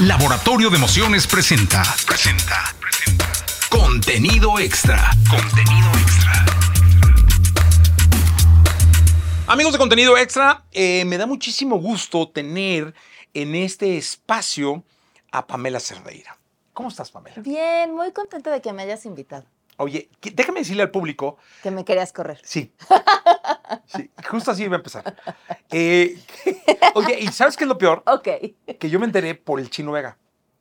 Laboratorio de Emociones presenta. Presenta. Presenta. Contenido extra. Contenido extra. Amigos de contenido extra, eh, me da muchísimo gusto tener en este espacio a Pamela Cerdeira. ¿Cómo estás, Pamela? Bien, muy contenta de que me hayas invitado. Oye, déjame decirle al público, Que me querías correr. sí, sí, justo así iba a empezar. Eh, oye, ¿y sabes qué es lo peor? Ok. Que yo me enteré por el Chino Vega,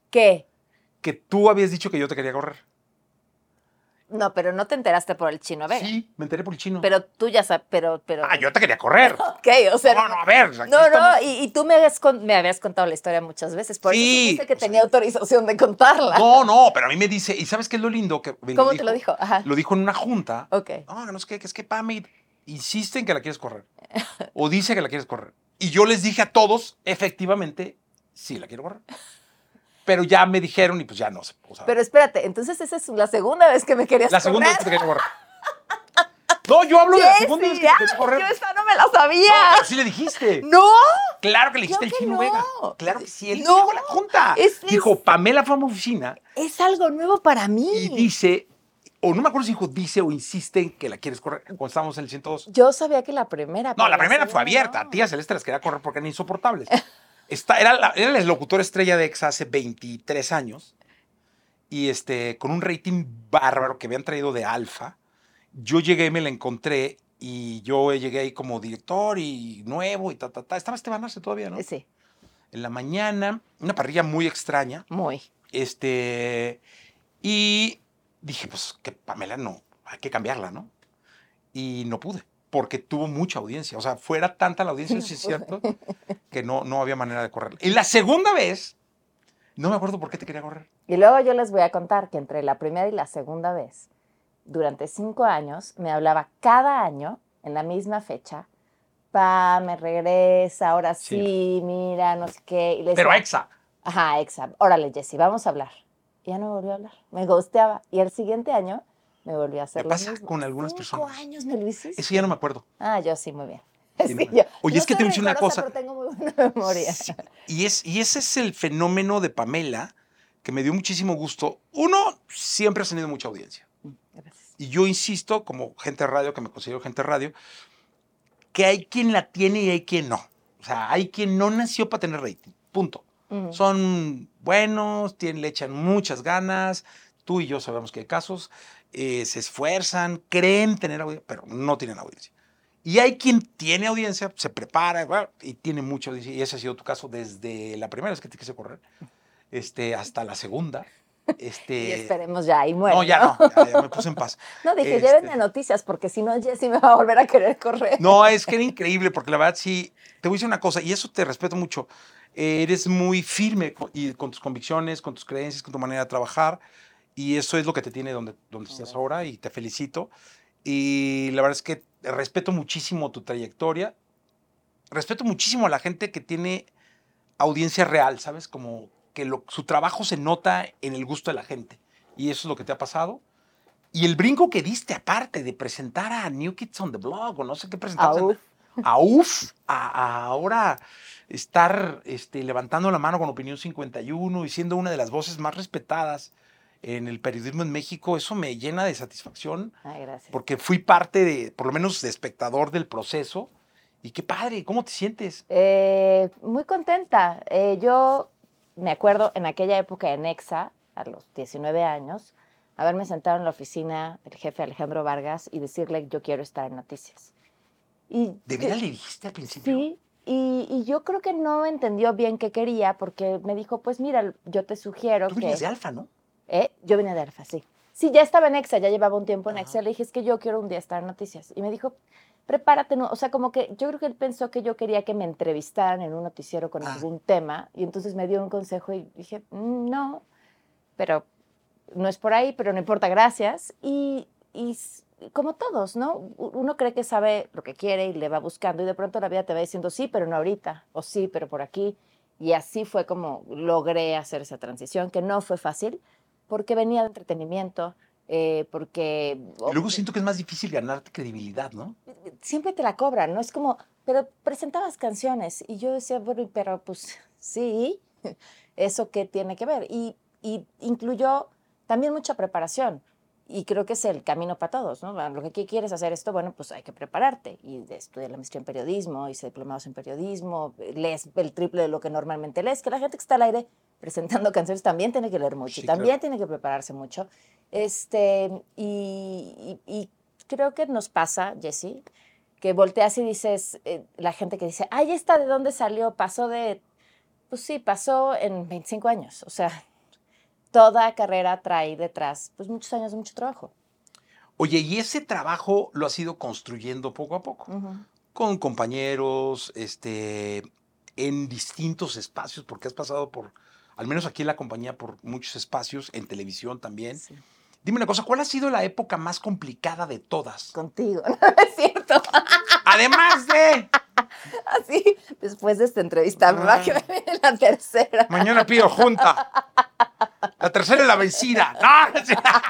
¿Qué? que tú habías dicho que yo te quería correr. No, pero no te enteraste por el chino Vega. Sí, me enteré por el Chino. Pero tú ya sabes, pero, pero. ah, yo te quería correr. Ok, o sea. no, no, a ver. No, no, y, y tú me habías, con- me habías contado la historia muchas veces, por Sí, eso que sea- tenía autorización de contarla. No, no, pero a mí me dice, ¿y sabes qué es lo lindo? Que ¿Cómo te lo dijo? Ajá. Lo dijo en una junta. Ok. No, no sé qué, que es que Pami insiste en que la quieres correr. O dice que la quieres correr. Y yo les dije a todos, efectivamente, sí la quiero correr. Pero ya me dijeron y pues ya no sé. o sea, Pero espérate, entonces esa es la segunda vez que me querías la segunda vez que correr. te quería correr. No, yo hablo de la segunda vez que te quería correr. Yo esa no me la sabía. No, pero sí le dijiste. No. Claro que le dijiste Claro el Chino no. Vega. Claro que sí, él No, dijo la junta. es- Dijo, Pamela fue a mi oficina Es algo nuevo para mí. y dice, o no me acuerdo si dijo dice o insiste en que la quieres correr cuando estábamos en el 102. Yo sabía que la primera. No, la primera fue abierta. no. Tía Celeste las quería correr porque eran insoportables. Está, era, la, era el locutor estrella de EXA hace 23 años y este, con un rating bárbaro que habían traído de Alfa. Yo llegué, me la encontré y yo llegué ahí como director y nuevo y ta, ta, ta. Estaba Esteban Arce todavía, ¿no? Sí, En la mañana, una parrilla muy extraña. muy. Este, y dije, pues que Pamela no, hay que cambiarla, ¿no? Y no pude, porque tuvo mucha audiencia. O sea, fuera tanta la audiencia, sí es cierto, que no, no había manera de correrla. Y la segunda vez, no me acuerdo por qué te quería correr. Y luego yo les voy a contar que entre la primera y la segunda vez, durante cinco años, me hablaba cada año, en la misma fecha, pa, me regresa, ahora sí, Sí. mira, no sé qué. Y le Pero decía, Exa, Ajá, exa. Órale, Jessy, vamos a hablar. Ya no volvió a hablar. Me gusteaba. Y el siguiente año me volvió a hacer Me lo pasa mismo. con algunas Cinco personas. años me lo hiciste. eso ya no me acuerdo. Ah, yo sí, muy bien. Sí, Sí, no. yo- Oye, es que te voy una cosa. Pero tengo muy buena memoria. Sí, Y, es, y ese es el fenómeno de Pamela que me dio muchísimo gusto. Uno, siempre has tenido mucha audiencia. Gracias. Y yo insisto, como gente de radio, que me considero gente de radio, que hay quien la tiene y hay quien no. O sea, hay quien no nació para tener rating. Punto. Son buenos, tienen, le echan muchas ganas. Tú y yo sabemos que hay casos. eh, se esfuerzan, creen tener audiencia, pero no tienen audiencia. Y hay quien tiene audiencia, se prepara y tiene mucha audiencia. Y ese ha sido tu caso desde la primera vez que te quise correr este, hasta la segunda. Este, Y esperemos ya, y muere. no, ya no, ya, ya me puse en paz. No, dije, Este- llévenme noticias, porque si no, Jessy me va a volver a querer correr. No, es que era increíble, porque la verdad sí, te voy a decir una cosa, y eso te respeto mucho. Eh, Eres muy firme co- y con tus convicciones, con tus creencias, con tu manera de trabajar, y eso es lo que te tiene donde, donde estás ahora, y te felicito. Y la verdad es que respeto muchísimo tu trayectoria, respeto muchísimo a la gente que tiene audiencia real, ¿sabes? Como que lo- su trabajo se nota en el gusto de la gente, y eso es lo que te ha pasado. Y el brinco que diste aparte de presentar a New Kids on the Block o no sé qué presentabas. en- Auf. A UF, a, a ahora estar este, levantando la mano con Opinión 51 y siendo una de las voces más respetadas en el periodismo en México, eso me llena de satisfacción Ay, gracias. porque fui parte de, por lo menos, de espectador del proceso. Y qué padre, ¿cómo te sientes? Eh, muy contenta. Eh, yo me acuerdo en aquella época en Nexa, a los 19 años, haberme sentado en la oficina del jefe Alejandro Vargas y decirle yo quiero estar en noticias. Y ¿De veras le dijiste al principio? Sí, y, y yo creo que no entendió bien qué quería porque me dijo, pues mira, yo te sugiero Tú que... vienes de Alfa, ¿no? ¿Eh? Yo venía de Alfa, sí. Sí, ya estaba en Exa, ya llevaba un tiempo en Ajá. Exa. Le dije, es que yo quiero un día estar en noticias. Y me dijo, prepárate, ¿no? o sea, como que yo creo que él pensó que yo quería que me entrevistaran en un noticiero con Ah. algún tema. Y entonces me dio un consejo y dije, "Mm, no, pero no es por ahí, pero no importa, gracias. Y, y como todos, ¿no? Uno cree que sabe lo que quiere y le va buscando y de pronto la vida te va diciendo sí, pero no ahorita, o sí, pero por aquí. Y así fue como logré hacer esa transición, que no fue fácil, porque venía de entretenimiento, eh, porque... Y luego siento que es más difícil ganarte credibilidad, ¿no? Siempre te la cobran, ¿no? Es como, pero presentabas canciones y yo decía, bueno, pero pues sí, ¿Eso qué tiene que ver? Y, y incluyó también mucha preparación. Y creo que es el camino para todos, ¿no? Lo que ¿qué quieres hacer esto, bueno, pues hay que prepararte. Y estudiar la maestría en periodismo, hice diplomados en periodismo, lees el triple de lo que normalmente lees, que la gente que está al aire presentando canciones también tiene que leer mucho Sí, y también claro. tiene que prepararse mucho. Este, y, y- y creo que nos pasa, Jessie, que volteas y dices, eh, la gente que dice, ay, ¿esta de dónde salió? Pasó de, pues sí, pasó en 25 años. O sea, toda carrera trae detrás, pues muchos años de mucho trabajo. Oye, y ese trabajo lo has ido construyendo poco a poco, con compañeros, este, en distintos espacios, porque has pasado por, al menos aquí en la compañía, por muchos espacios, en televisión también. Sí. Dime una cosa, ¿cuál ha sido la época más complicada de todas? Contigo, ¿no es cierto? Además de, Así, después de esta entrevista, me va a Ah. quedar en la tercera. mañana pido junta. La tercera es la vencida.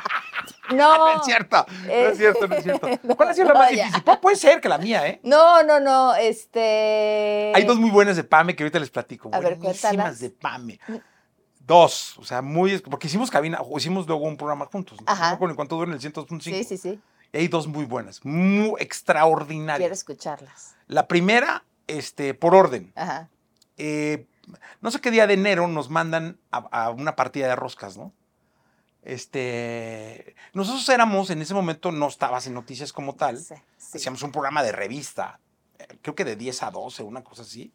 No, no es cierto. No, No es cierto. No es cierto, no es cierto. ¿Cuál ha sido la No, más difícil? Pu- Puede ser que la mía, ¿eh? no, no, no, este... Hay dos muy buenas de Pame que ahorita les platico. A ver, Buenísimas de Pame. Dos, o sea, muy. Porque hicimos cabina, o hicimos luego un programa juntos. ¿no? Ajá. No ni cuánto dura en el 102.5. Sí, sí, sí, Y hay dos muy buenas, muy extraordinarias. quiero escucharlas. La primera, este, por orden. Ajá. eh, no sé qué día de enero nos mandan a, a una partida de roscas, ¿no? Este, nosotros éramos, en ese momento no estabas en noticias como tal, Sí, sí. hacíamos un programa de revista, eh, creo que de 10 a 12, una cosa así.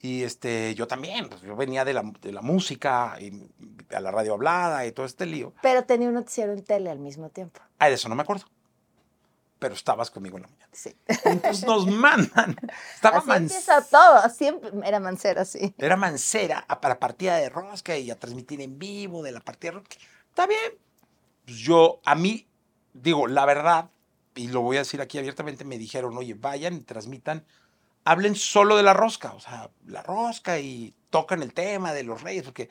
Y este, yo también, pues, yo venía de la, de la música, y a la radio hablada y todo este lío. Pero tenía un noticiero en tele al mismo tiempo. Ah, de eso no me acuerdo. Pero estabas conmigo en la mañana. Sí. Entonces nos mandan. Estaba Así empieza todo, siempre era Mancera, sí. Era Mancera a- para partida de rosca y a transmitir en vivo de la partida de rosca. Está bien. Pues yo, a mí, digo, la verdad, y lo voy a decir aquí abiertamente, me dijeron, oye, vayan y transmitan, hablen solo de la rosca, o sea, la rosca y tocan el tema de los reyes, porque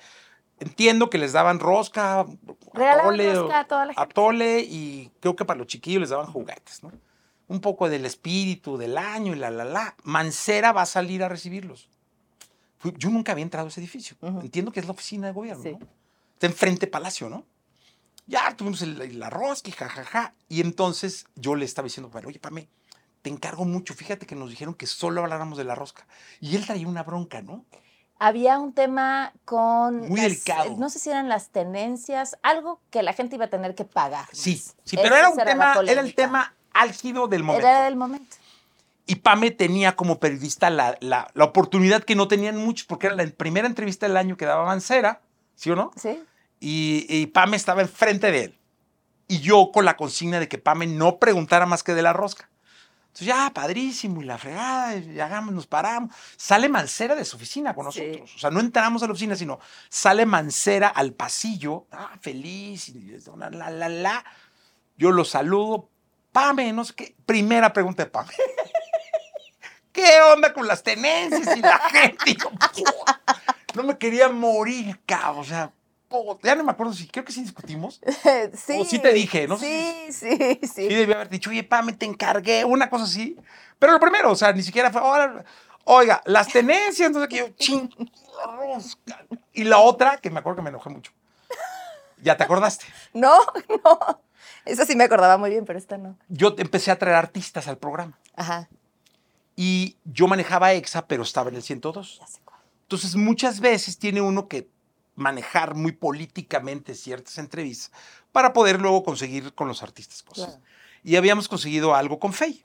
entiendo que les daban rosca, atole, rosca a toda la gente. atole y creo que para los chiquillos les daban juguetes, ¿no? Un poco del espíritu del año y la, la, la. Mancera va a salir a recibirlos. Yo nunca había entrado a ese edificio. Ujú. Entiendo que es la oficina de gobierno, Sí. ¿no? Está enfrente Palacio, ¿no? Ya tuvimos el, el arroz, que jajaja. Y entonces yo le estaba diciendo, oye, Pame, te encargo mucho. Fíjate que nos dijeron que solo habláramos de la rosca. Y él traía una bronca, ¿no? Había un tema con... Muy las- delicado. No sé si eran las tenencias, algo que la gente iba a tener que pagar. Sí, más. sí, pero era un tema, era el tema álgido del momento. Era del momento. Y Pame tenía como periodista la, la- la oportunidad que no tenían muchos, porque era la primera entrevista del año que daba Mancera, ¿sí o no? ¿Sí? Y, y Pame estaba enfrente de él. Y yo con la consigna de que Pame no preguntara más que de la rosca. Entonces, ya, padrísimo, y la fregada, y hagamos, nos paramos. Sale Mancera de su oficina con Sí. nosotros. O sea, no entramos a la oficina, sino sale Mancera al pasillo, ah, feliz, y la, la, la, la. Yo lo saludo, Pame, no sé qué. Primera pregunta de Pame. ¿Qué onda con las tenencias y la gente? Y yo, no me quería morir, cabrón. O sea, ya no me acuerdo si, creo que sí discutimos. sí. O sí te dije, no Sí, sí, sí. Sí debía haber dicho, oye, Pame, te encargué, una cosa así. Pero lo primero, o sea, ni siquiera fue, "Órale, oiga, las tenencias, entonces que yo, ching, la rosca". Y la otra, que me acuerdo que me enojé mucho. Ya te acordaste. No, no. Eso sí me acordaba muy bien, pero esta no. Yo empecé a traer artistas al programa. Ajá. Y yo manejaba EXA, pero estaba en el 102. Ya sé cuál. Entonces, muchas veces tiene uno que manejar muy políticamente ciertas entrevistas para poder luego conseguir con los artistas cosas. Claro. Y habíamos conseguido algo con Fey.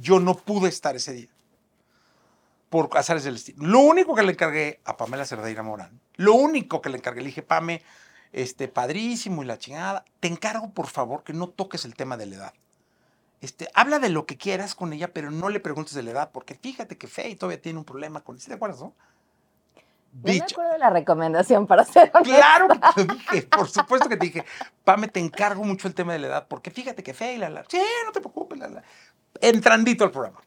Yo no pude estar ese día. Por azares del destino. Lo único que le encargué a Pamela Cerdeira Morán, lo único que le encargué, le dije, Pame, este, padrísimo y la chingada, te encargo, por favor, que no toques el tema de la edad. Este, habla de lo que quieras con ella, pero no le preguntes de la edad, porque fíjate que Fey todavía tiene un problema con ¿Sí te acuerdas, no? No me acuerdo de la recomendación para hacer Claro que te dije, por supuesto que te dije, Pame, te encargo mucho el tema de la edad, porque fíjate que Fey, la, la, sí, no te preocupes, la, la. Entrandito al programa.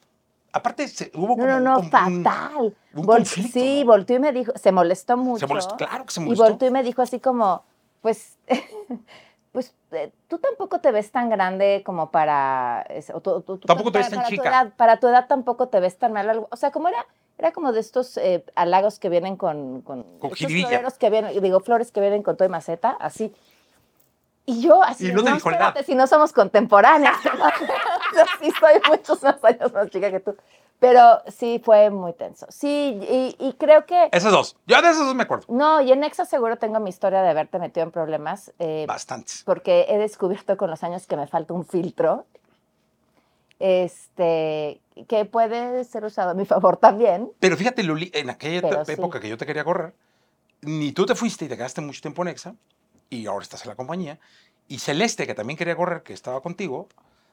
Aparte, se- hubo como no, un- no, un- fatal. un Vol- conflicto, sí, volteó y me dijo, se molestó mucho. Se molestó, claro que se Y molestó. volteó y me dijo así como, pues, pues eh, tú tampoco te ves tan grande como para... o tú- Tampoco te ves tan para tu chica. edad- para tu edad tampoco te ves tan mal. algo- O sea, como era Era como de estos eh, halagos que vienen con... Con, Con estos floreros que vienen, digo, flores que vienen con todo y maceta, así. Y yo así, Y no no, dijo espérate, edad". si no somos contemporáneas. Sí soy muchos más años más chica que tú. Pero sí fue muy tenso. Sí, y, y creo que... Esas dos. Yo de esas dos me acuerdo. No, y en Nexa seguro tengo mi historia de haberte metido en problemas. eh, Bastantes. porque he descubierto con los años que me falta un filtro, este, que puede ser usado a mi favor también. Pero fíjate, Luli, en aquella época sí. que yo te quería correr, ni tú te fuiste y te quedaste mucho tiempo en Exa, y ahora estás en la compañía, y Celeste, que también quería correr, que estaba contigo,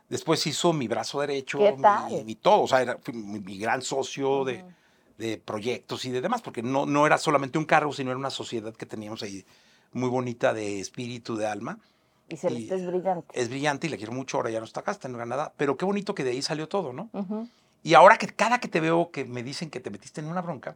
después hizo mi brazo derecho, ¿Qué mi-? Mi, todo, o sea, era mi, mi gran socio de, de proyectos y de demás, porque no, no era solamente un cargo, sino era una sociedad que teníamos ahí muy bonita de espíritu, de alma. Y Celeste Y- es brillante. Es brillante y la quiero mucho, ahora ya no está acá, está en Granada, pero qué bonito que de ahí salió todo, ¿no? Ujú. Y ahora que cada que te veo que me dicen que te metiste en una bronca,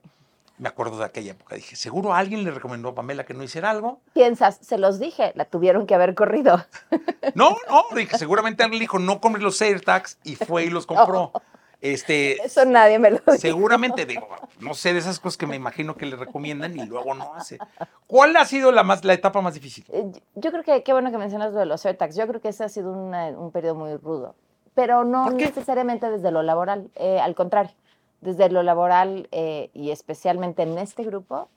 me acuerdo de aquella época. Dije, seguro alguien le recomendó a Pamela que no hiciera algo. Piensas, se los dije, la tuvieron que haber corrido. No, no, dije, seguramente alguien dijo, no compres los AirTags y fue y los compró. Este, Eso nadie me lo dijo. seguramente, digo, no sé, de esas cosas que me imagino que le recomiendan y luego no hace. ¿Cuál ha sido la, más, la etapa más difícil? Eh, Yo creo que qué bueno que mencionas lo de los AirTags. Yo creo que ese ha sido una- un periodo muy rudo, pero no necesariamente desde lo laboral, eh, al contrario, desde lo laboral eh, y especialmente en este grupo,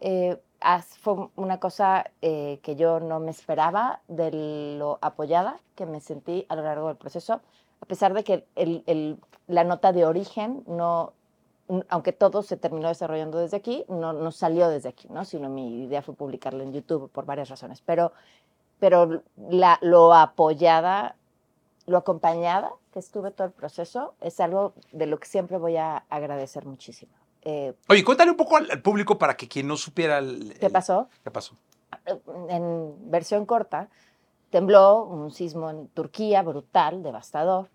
eh, fue una cosa eh, que yo no me esperaba de lo apoyada que me sentí a lo largo del proceso, a pesar de que el- el- la nota de origen no, aunque todo se terminó desarrollando desde aquí, no, no salió desde aquí, ¿no? sino mi idea fue publicarla en YouTube por varias razones. Pero, pero la, lo apoyada, lo acompañada que estuve todo el proceso, es algo de lo que siempre voy a agradecer muchísimo. Eh, Oye, cuéntale un poco al, al público para que quien no supiera el- ¿Qué el- pasó? ¿Qué pasó? en versión corta, tembló un sismo en Turquía brutal, devastador,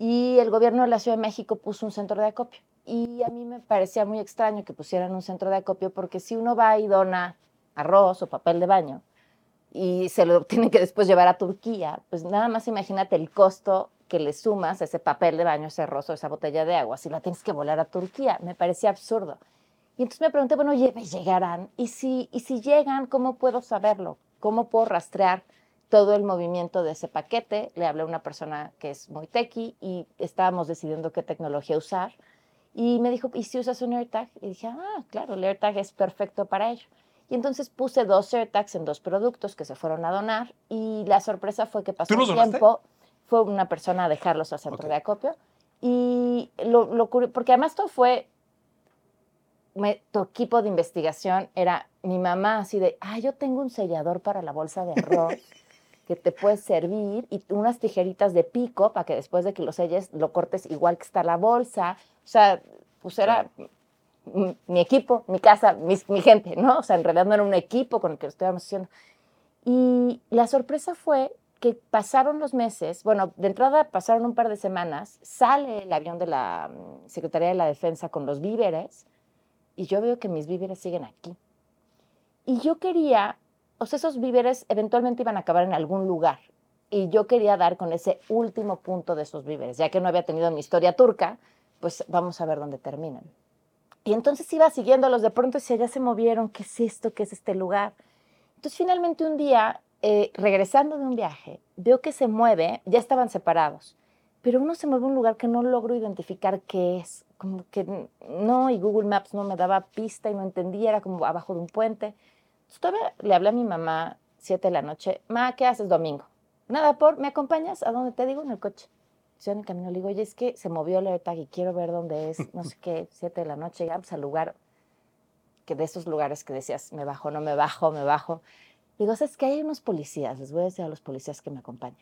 y el gobierno de la Ciudad de México puso un centro de acopio. Y a mí me parecía muy extraño que pusieran un centro de acopio porque si uno va y dona arroz o papel de baño y se lo tienen que después llevar a Turquía, pues nada más imagínate el costo que le sumas a ese papel de baño, ese arroz o esa botella de agua, si la tienes que volar a Turquía. Me parecía absurdo. Y entonces me pregunté, bueno, ¿llegarán? Y si, y si llegan, ¿cómo puedo saberlo? ¿Cómo puedo rastrear todo el movimiento de ese paquete? Le hablé a una persona que es muy techie y estábamos decidiendo qué tecnología usar. Y me dijo, ¿y si usas un AirTag? Y dije, ah, claro, el AirTag es perfecto para ello. Y entonces puse dos AirTags en dos productos que se fueron a donar y la sorpresa fue que pasó ¿Tú los un tiempo, fue una persona a dejarlos al centro de acopio y lo, lo porque además todo fue me- tu equipo de investigación era mi mamá así de, ah, yo tengo un sellador para la bolsa de arroz que te puede servir y unas tijeritas de pico para que después de que lo selles lo cortes igual que está la bolsa. O sea, pues era mi equipo, mi casa, mis- mi gente, ¿no? O sea, en realidad no era un equipo con el que lo estábamos haciendo. Y la sorpresa fue que pasaron los meses, bueno, de entrada pasaron un par de semanas, sale el avión de la mm, Secretaría de la Defensa con los víveres y yo veo que mis víveres siguen aquí. Y yo quería, o sea, esos víveres eventualmente iban a acabar en algún lugar. Y yo quería dar con ese último punto de esos víveres. Ya que no había tenido mi historia turca, pues vamos a ver dónde terminan. Y entonces iba siguiéndolos, de pronto decía, ya se movieron, ¿qué es esto? ¿Qué es este lugar? Entonces finalmente un día, eh, regresando de un viaje, veo que se mueve, ya estaban separados, pero uno se mueve a un lugar que no logro identificar qué es, como que no, y Google Maps no me daba pista y no entendía, era como abajo de un puente. Entonces todavía le hablé a mi mamá, siete de la noche, ma, ¿qué haces domingo? Nada por, ¿me acompañas? ¿A dónde te digo? En el coche. Yo en el camino le digo, oye, es que se movió el AirTag y quiero ver dónde es, no sé qué, siete de la noche, llegamos al lugar, que de esos lugares que decías, me bajo, no me bajo, me bajo. Digo, es que hay unos policías, les voy a decir a los policías que me acompañen.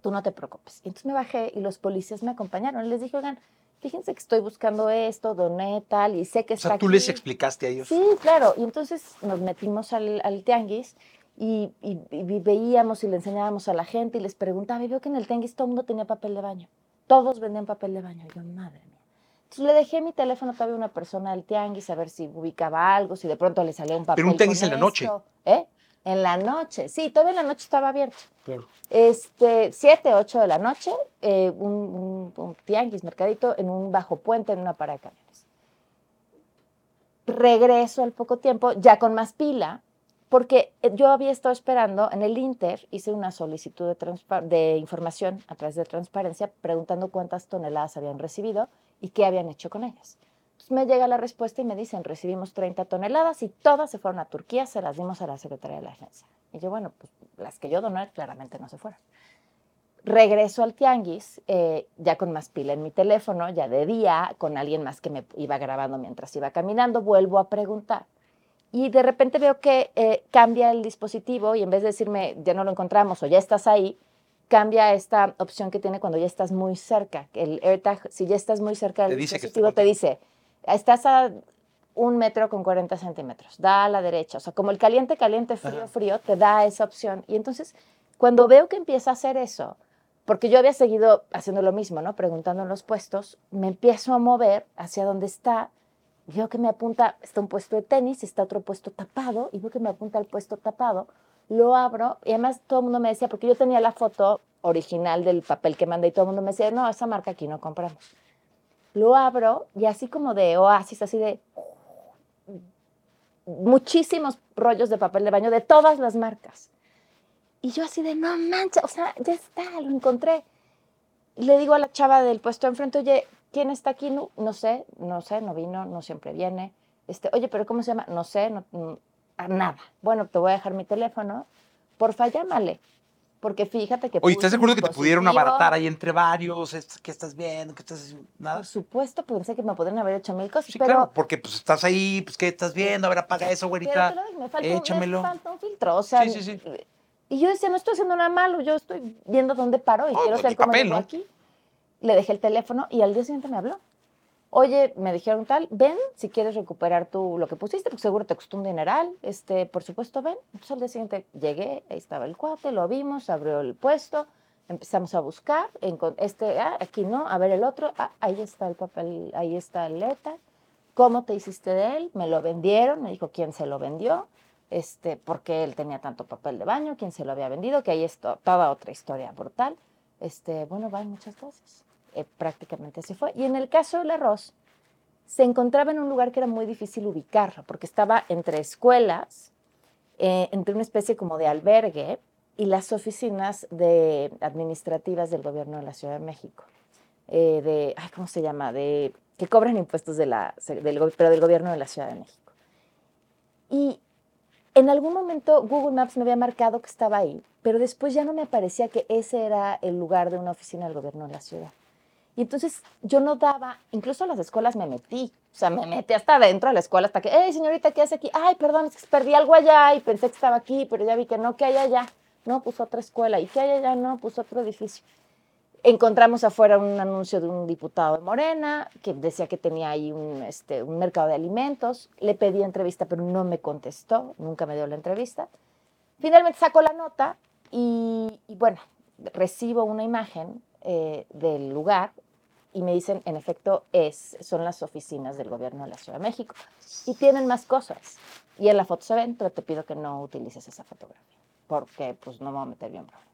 Tú no te preocupes. Y entonces me bajé y los policías me acompañaron. Les dije, oigan, fíjense que estoy buscando esto, doné tal, y sé que O está sea, tú aquí. les explicaste a ellos. Sí, claro. Y entonces nos metimos al, al tianguis y, y- y veíamos y le enseñábamos a la gente y les preguntaba. Y veo que en el tianguis todo el mundo tenía papel de baño. Todos vendían papel de baño. Y yo, madre mía. Entonces le dejé mi teléfono todavía a una persona del tianguis a ver si ubicaba algo, si de pronto le salía un papel. Pero un tianguis en la noche. ¿Eh? En la noche. Sí, en la noche estaba abierto. Claro. Este, 7, 8 de la noche, eh, un, un- un tianguis, mercadito, en un bajo puente, en una parada de camiones. regreso al poco tiempo, ya con más pila, porque eh, yo había estado esperando en el Inter, hice una solicitud de, de información a través de transparencia preguntando cuántas toneladas habían recibido y qué habían hecho con ellas. Entonces me llega la respuesta y me dicen, recibimos 30 toneladas y todas se fueron a Turquía, se las dimos a la Secretaría de la Agencia. Y yo, bueno, pues las que yo doné claramente no se fueron. Regreso al tianguis, eh, ya con más pila en mi teléfono, ya de día, con alguien más que me iba grabando mientras iba caminando, vuelvo a preguntar. Y de repente veo que eh, cambia el dispositivo y en vez de decirme ya no lo encontramos o ya estás ahí, cambia esta opción que tiene cuando ya estás muy cerca. El AirTag, si ya estás muy cerca del Te dispositivo, te dice, estás a un metro con 40 centímetros, da a la derecha. O sea, como el caliente, caliente, frío, Ajá. frío, te da esa opción. Y entonces, cuando veo que empieza a hacer eso, porque yo había seguido haciendo lo mismo, ¿no? Preguntando en los puestos, me empiezo a mover hacia donde está. Veo que me apunta, está un puesto de tenis, está otro puesto tapado, y veo que me apunta al puesto tapado. Lo abro, y además todo el mundo me decía, porque yo tenía la foto original del papel que mandé, y todo el mundo me decía, no, esa marca aquí no compramos. Lo abro, y así como de oasis, así de muchísimos rollos de papel de baño de todas las marcas. Y yo así de, no manches, o sea, ya está, lo encontré. Le digo a la chava del puesto de enfrente, oye, ¿quién está aquí? No, no sé, no sé, no vino, no siempre viene. Este, oye, pero ¿cómo se llama? No sé, nada. Bueno, te voy a dejar mi teléfono. Porfa, llámale. Porque fíjate que... Oye, ¿estás seguro un que te pudieron abaratar ahí entre varios? Es- ¿Qué estás viendo? ¿Qué estás haciendo? Nada. Por supuesto, pensé que me podrían haber hecho mil cosas, Sí, pero... claro, porque pues estás ahí, pues ¿qué estás viendo? A ver, apaga eso, Pero güerita. digo, me falta, échamelo. me falta un filtro, o sea... Sí, sí, sí. Y yo decía, no estoy haciendo nada malo, yo estoy viendo dónde paro y Oh, quiero pues, ser como papel, ¿no? aquí. Le dejé el teléfono y al día siguiente me habló. Oye, me dijeron tal, ven si quieres recuperar tú lo que pusiste, porque seguro te costó un dineral. Este, por supuesto, ven. Entonces al día siguiente llegué, ahí estaba el cuate, lo vimos, abrió el puesto, empezamos a buscar, este, ah, aquí no, a ver el otro, ah, ahí está el papel, ahí está el letra. ¿Cómo te hiciste de él? Me lo vendieron, me dijo quién se lo vendió, este, por qué él tenía tanto papel de baño, quién se lo había vendido, que ahí está toda otra historia brutal. Este, bueno, van muchas cosas. Eh, prácticamente así fue. Y en el caso del arroz, se encontraba en un lugar que era muy difícil ubicarlo, porque estaba entre escuelas, eh, entre una especie como de albergue y las oficinas de administrativas del gobierno de la Ciudad de México, eh, de, ¿cómo se llama? De, que cobran impuestos del, pero del gobierno de la Ciudad de México. Y en algún momento Google Maps me había marcado que estaba ahí, pero después ya no me parecía que ese era el lugar de una oficina del gobierno de la ciudad. Y entonces yo no daba, incluso a las escuelas me metí, o sea, me metí hasta adentro de la escuela hasta que, hey, señorita, ¿qué hace aquí? Ay, perdón, es que perdí algo allá y pensé que estaba aquí, pero ya vi que no, que hay allá. No, puso otra escuela. ¿Y qué hay allá? No, puso otro edificio. Encontramos afuera un anuncio de un diputado de Morena que decía que tenía ahí un, este, un mercado de alimentos. Le pedí entrevista, pero no me contestó, nunca me dio la entrevista. Finalmente saco la nota y, y bueno, recibo una imagen eh, del lugar y me dicen, en efecto, es, son las oficinas del gobierno de la Ciudad de México. Y tienen más cosas. Y en la foto se ven, pero te pido que no utilices esa fotografía, porque pues no me voy a meter yo en problemas.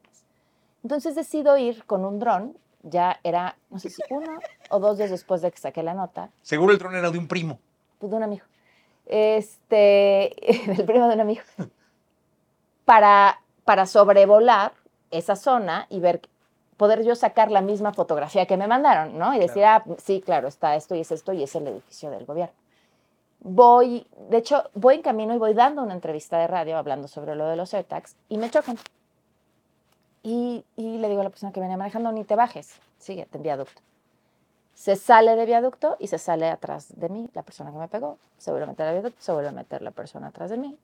Entonces decido ir con un dron, ya era, no sé si uno o dos días después de que saqué la nota, Seguro el dron era de un primo. pues de un amigo, este, del primo de un amigo, para, para sobrevolar esa zona y ver, poder yo sacar la misma fotografía que me mandaron, ¿no? Y decir, ah, sí, claro, está esto y es esto y es el edificio del gobierno. Voy, de hecho, voy en camino y voy dando una entrevista de radio hablando sobre lo de los AirTags y me chocan. Y, y le digo a la persona que venía manejando, ni te bajes, síguete en viaducto. Se sale de viaducto y se sale atrás de mí la persona que me pegó. Se vuelve a meter al viaducto, se vuelve a meter la persona atrás de mí.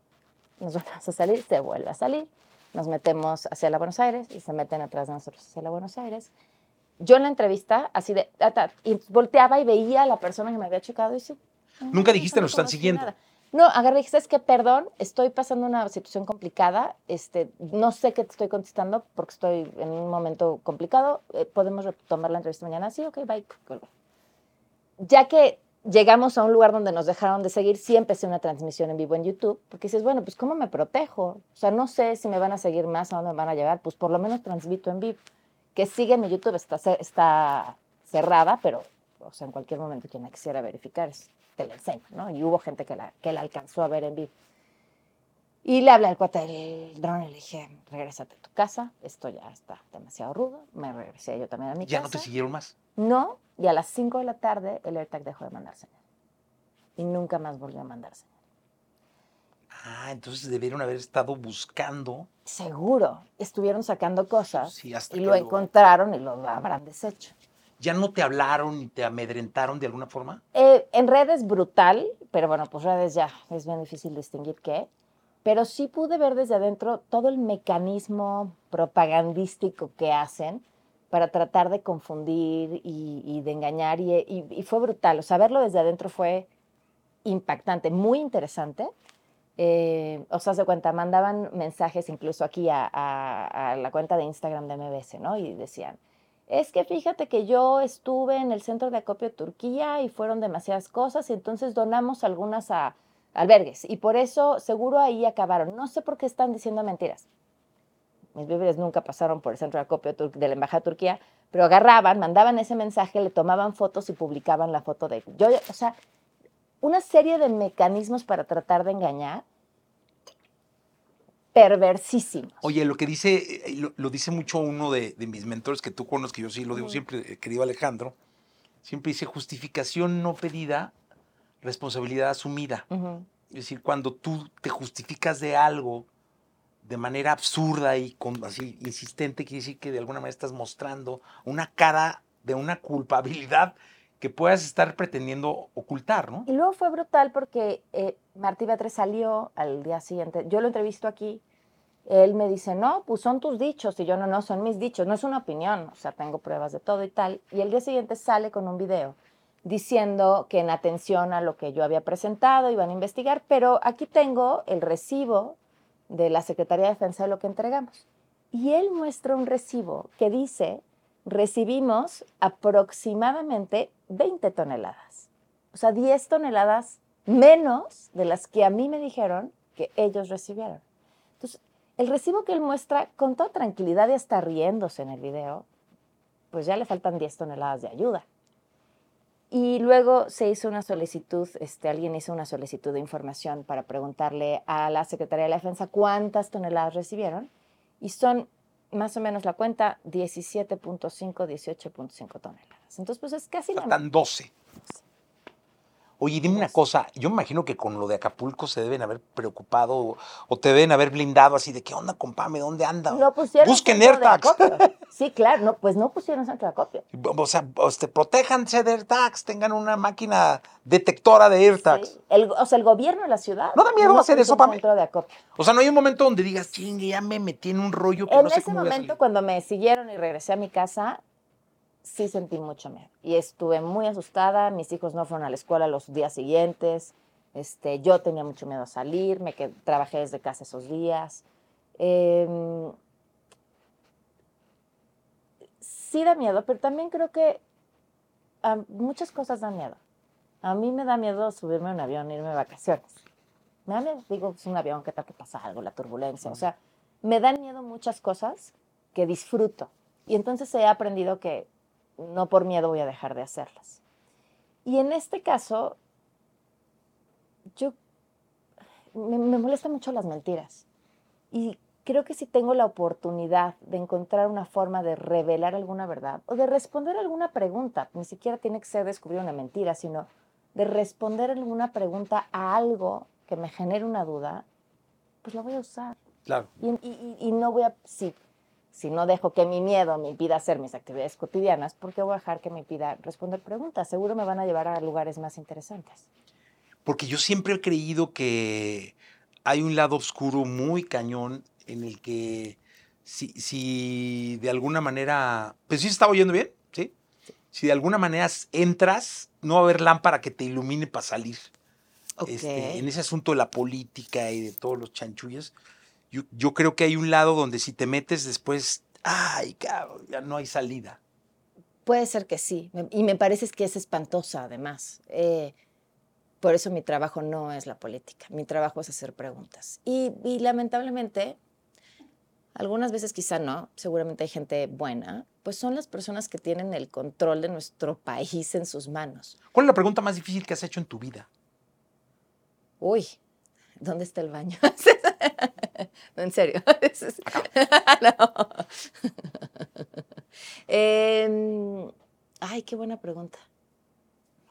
Nos volvemos a salir, se vuelve a salir. Nos metemos hacia la Buenos Aires y se meten atrás de nosotros hacia la Buenos Aires. Yo en la entrevista, así de, y volteaba y veía a la persona que me había chocado y sí. Nunca dijiste, nos están siguiendo. nada. No, agarré y dije, ¿sabes qué? Perdón, estoy pasando una situación complicada. Este, no sé qué te estoy contestando porque estoy en un momento complicado. Eh, ¿Podemos retomar la entrevista mañana? Sí, ok, bye. Ya que llegamos a un lugar donde nos dejaron de seguir, sí empecé una transmisión en vivo en YouTube, porque dices, bueno, pues ¿cómo me protejo? O sea, no sé si me van a seguir más, a dónde me van a llegar, pues por lo menos transmito en vivo. Que sigue mi YouTube, está, está cerrada, pero o sea, en cualquier momento quien la quisiera verificar, es- te la enseño, ¿no? Y hubo gente que la, que la alcanzó a ver en vivo. Y le hablé al cuate del dron y le dije, regrésate a tu casa, esto ya está demasiado rudo. Me regresé yo también a mi Ya casa. no te siguieron más. No, y a las 5 de la tarde el AirTag dejó de mandar señal. Y nunca más volvió a mandar señal. Ah, entonces debieron haber estado buscando. Seguro, estuvieron sacando cosas Sí, hasta y lo lo- encontraron y lo habrán deshecho. ¿Ya no te hablaron ni te amedrentaron de alguna forma? Eh, en redes brutal, pero bueno, pues redes ya es bien difícil distinguir qué. Pero sí pude ver desde adentro todo el mecanismo propagandístico que hacen para tratar de confundir y, de engañar. Y, fue brutal. O sea, verlo desde adentro fue impactante, muy interesante. Eh, o sea, se cuenta, mandaban mensajes incluso aquí a, la cuenta de Instagram de MBS, ¿no? Y decían, es que fíjate que yo estuve en el centro de acopio Turquía y fueron demasiadas cosas y entonces donamos algunas a albergues y por eso seguro ahí acabaron. No sé por qué están diciendo mentiras. Mis bebés nunca pasaron por el centro de acopio de, la Embajada de Turquía, pero agarraban, mandaban ese mensaje, le tomaban fotos y publicaban la foto de... Yo, o sea, una serie de mecanismos para tratar de engañar perversísimos. Oye, lo que dice, eh, lo, lo dice mucho uno de, de mis mentores que tú conoces, que yo sí lo digo siempre, eh, querido Alejandro, siempre dice justificación no pedida, responsabilidad asumida. Ujú. Es decir, cuando tú te justificas de algo de manera absurda y con, así insistente, quiere decir que de alguna manera estás mostrando una cara de una culpabilidad que puedas estar pretendiendo ocultar, ¿no? Y luego fue brutal porque eh, Martí Batres salió al día siguiente. Yo lo entrevisto aquí. Él me dice, no, pues son tus dichos. Y yo, no, no, son mis dichos. No es una opinión. O sea, tengo pruebas de todo y tal. Y el día siguiente sale con un video diciendo que en atención a lo que yo había presentado iban a investigar. Pero aquí tengo el recibo de la Secretaría de Defensa de lo que entregamos. Y él muestra un recibo que dice, recibimos aproximadamente 20 toneladas. O sea, 10 toneladas menos de las que a mí me dijeron que ellos recibieron. Entonces, el recibo que él muestra con toda tranquilidad y hasta riéndose en el video, pues ya le faltan 10 toneladas de ayuda. Y luego se hizo una solicitud, este, alguien hizo una solicitud de información para preguntarle a la Secretaría de la Defensa cuántas toneladas recibieron. Y son más o menos la cuenta 17.5, 18.5 toneladas. Entonces, pues es casi la Faltan 12. Oye, dime una cosa, yo me imagino que con lo de Acapulco se deben haber preocupado o, o te deben haber blindado así de qué onda, compame, ¿dónde anda? No pusieron Busquen AirTags. Sí, claro, no, pues no pusieron centro de acopio. O sea, este, protéjanse de AirTags, tengan una máquina detectora de AirTags. Sí. El, o sea, el gobierno de la ciudad. ¿No da miedo hacer puso eso, Pame? centro de acopio. O sea, no hay un momento donde digas, chingue, ya me metí en un rollo que En no sé ese cómo voy a momento, salir". cuando me siguieron y regresé a mi casa, sí sentí mucho miedo. Y estuve muy asustada. Mis hijos no fueron a la escuela los días siguientes. Este, yo tenía mucho miedo a salir. Me qued- trabajé desde casa esos días. Em, sí da miedo, pero también creo que ah, muchas cosas dan miedo. A mí me da miedo subirme a un avión irme de vacaciones. Me da miedo, digo, es un avión, ¿qué tal que pasa algo? La turbulencia. O sea, me dan miedo muchas cosas que disfruto. Y entonces he aprendido que no por miedo voy a dejar de hacerlas. Y en este caso, yo me, me molestan mucho las mentiras. Y creo que si tengo la oportunidad de encontrar una forma de revelar alguna verdad o de responder alguna pregunta, ni siquiera tiene que ser descubrir una mentira, sino de responder alguna pregunta a algo que me genere una duda, pues la voy a usar. Claro. Y, y- y- y no voy a, si, si no dejo que mi miedo me impida hacer mis actividades cotidianas, ¿por qué voy a dejar que me impida responder preguntas? Seguro me van a llevar a lugares más interesantes. Porque yo siempre he creído que hay un lado oscuro muy cañón en el que si, si de alguna manera, pues sí se está oyendo bien, ¿sí? Si de alguna manera entras, no va a haber lámpara que te ilumine para salir. Este, en ese asunto de la política y de todos los chanchullos, yo, yo creo que hay un lado donde si te metes después, ay, cabrón, ya no hay salida. Puede ser que sí, y me parece que es espantosa además. Eh, por eso mi trabajo no es la política, mi trabajo es hacer preguntas. Y, y lamentablemente algunas veces quizá no, seguramente hay gente buena, pues son las personas que tienen el control de nuestro país en sus manos. ¿Cuál es la pregunta más difícil que has hecho en tu vida? Uy, ¿dónde está el baño? no, en serio. no. Em, ay, qué buena pregunta.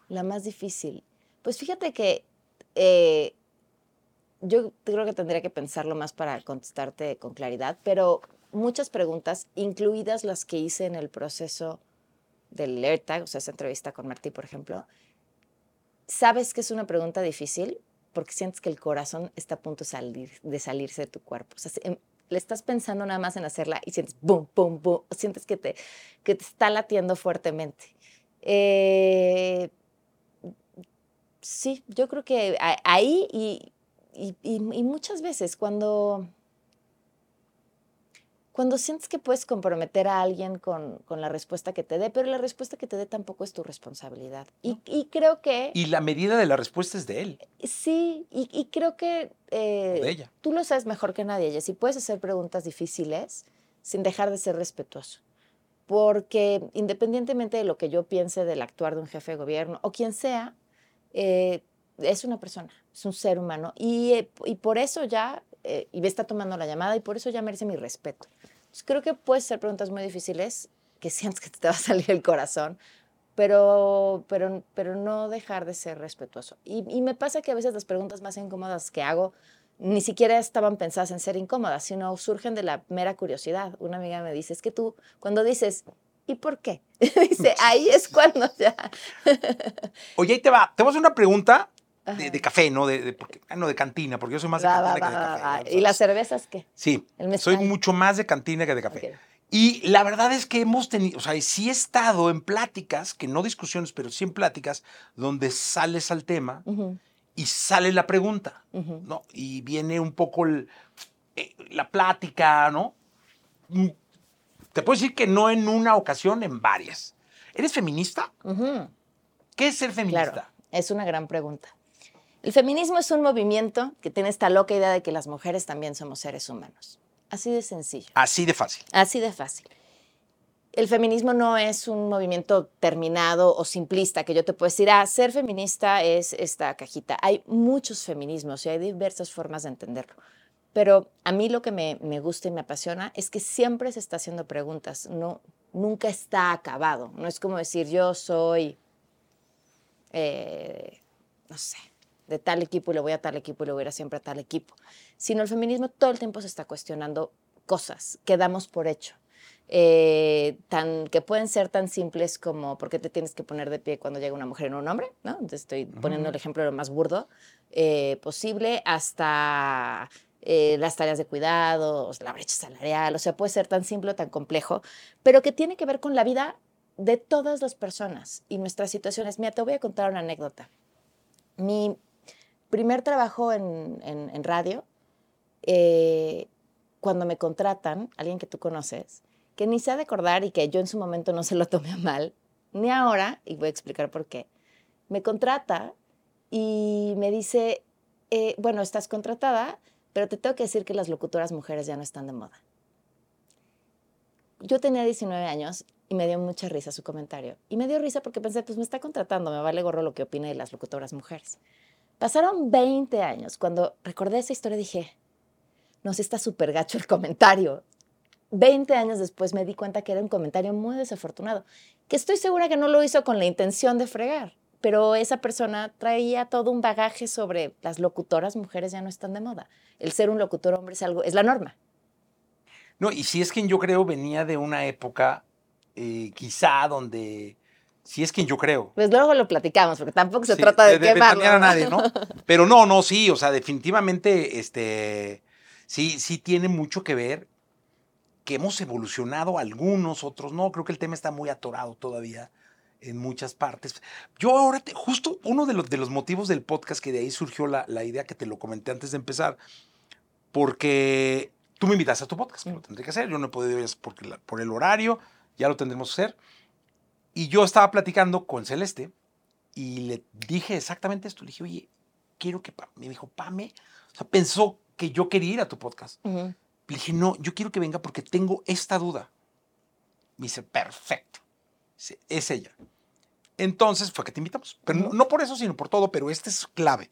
La más difícil. Pues fíjate que eh, yo creo que tendría que pensarlo más para contestarte con claridad, pero muchas preguntas, incluidas las que hice en el proceso del AirTag, o sea, esa entrevista con Martí, por ejemplo, sabes que es una pregunta difícil porque sientes que el corazón está a punto de, salir, de salirse de tu cuerpo. O sea, em, le estás pensando nada más en hacerla y sientes boom, boom, boom, sientes que te, que te está latiendo fuertemente. Eh, sí, yo creo que ahí y, y, muchas veces cuando, cuando sientes que puedes comprometer a alguien con, con, la respuesta que te dé, pero la respuesta que te dé tampoco es tu responsabilidad. Y, y, creo que... Y la medida de la respuesta es de él. Sí, y, creo que... Eh, de ella. Tú lo sabes mejor que nadie, Si puedes hacer preguntas difíciles sin dejar de ser respetuoso. Porque independientemente de lo que yo piense del actuar de un jefe de gobierno o quien sea, eh, es una persona, es un ser humano. Y, eh, y por eso ya, eh, y me está tomando la llamada, y por eso ya merece mi respeto. creo que puedes hacer preguntas muy difíciles, que sientes que te va a salir el corazón, pero, pero, pero no dejar de ser respetuoso. Y, y me pasa que a veces las preguntas más incómodas que hago ni siquiera estaban pensadas en ser incómodas, sino surgen de la mera curiosidad. Una amiga me dice, es que tú, cuando dices, ¿y por qué? dice, ahí es cuando ya... Oye, ahí te va, te voy a hacer una pregunta de, café, ¿no? De, ah, no, de cantina, porque yo soy más de cantina que de café. ¿Y las cervezas qué? Sí, soy mucho más de cantina que de café. Y la verdad es que hemos tenido, o sea, sí he estado en pláticas, que no discusiones, pero sí en pláticas, donde sales al tema y sale la pregunta, ¿no? Y viene un poco eh, la plática, ¿no? Mm, te puedo decir que no en una ocasión, en varias. ¿Eres feminista? ¿Qué es ser feminista? Claro, es una gran pregunta. El feminismo es un movimiento que tiene esta loca idea de que las mujeres también somos seres humanos. Así de sencillo. Así de fácil. Así de fácil. El feminismo no es un movimiento terminado o simplista que yo te puedo decir, ah, ser feminista es esta cajita. Hay muchos feminismos y hay diversas formas de entenderlo. Pero a mí lo que me, gusta y me apasiona es que siempre se está haciendo preguntas, no, nunca está acabado. No es como decir, yo soy, eh, no sé, de tal equipo y le voy a tal equipo y le voy a ir siempre a tal equipo, sino el feminismo todo el tiempo se está cuestionando cosas que damos por hecho. Eh, tan, que pueden ser tan simples como por qué te tienes que poner de pie cuando llega una mujer en un hombre, ¿no? Entonces estoy poniendo el ejemplo lo más burdo eh, posible, hasta eh, las tareas de cuidados, la brecha salarial, o sea, puede ser tan simple o tan complejo, pero que tiene que ver con la vida de todas las personas y nuestras situaciones. Mira, te voy a contar una anécdota. Mi primer trabajo en, radio, eh, cuando me contratan, alguien que tú conoces, que ni se ha de acordar y que yo en su momento no se lo tomé mal, ni ahora, y voy a explicar por qué, me contrata y me dice, eh, bueno, estás contratada, pero te tengo que decir que las locutoras mujeres ya no están de moda. Yo tenía 19 años y me dio mucha risa su comentario. Y me dio risa porque pensé, pues me está contratando, me vale gorro lo que opine de las locutoras mujeres. Pasaron 20 años. Cuando recordé esa historia dije, no sé, está súper gacho el comentario. 20 años después me di cuenta que era un comentario muy desafortunado, que estoy segura que no lo hizo con la intención de fregar, pero esa persona traía todo un bagaje sobre las locutoras mujeres ya no están de moda. El ser un locutor hombre es algo, es la norma. No, y si es que yo creo venía de una época eh, quizá donde si es quien yo creo. Pues luego lo platicamos, porque tampoco se trata de, de a nadie, ¿no? Pero no, no, sí, o sea, definitivamente, este, sí, sí tiene mucho que ver que hemos evolucionado algunos, otros no. Creo que el tema está muy atorado todavía en muchas partes. Yo ahora, justo uno de los, de los motivos del podcast que de ahí surgió la, la idea que te lo comenté antes de empezar, porque tú me invitaste a tu podcast, lo tendré que hacer, yo no he podido ir porque por el horario, ya lo tendremos que hacer. Y yo estaba platicando con Celeste y le dije exactamente esto. Le dije, oye, quiero que... Me dijo, Pame. O sea, pensó que yo quería ir a tu podcast. Le dije, no, yo quiero que venga porque tengo esta duda. Me dice, perfecto. Dice, es ella. Entonces fue que te invitamos. Pero no, no por eso, sino por todo, pero este es clave.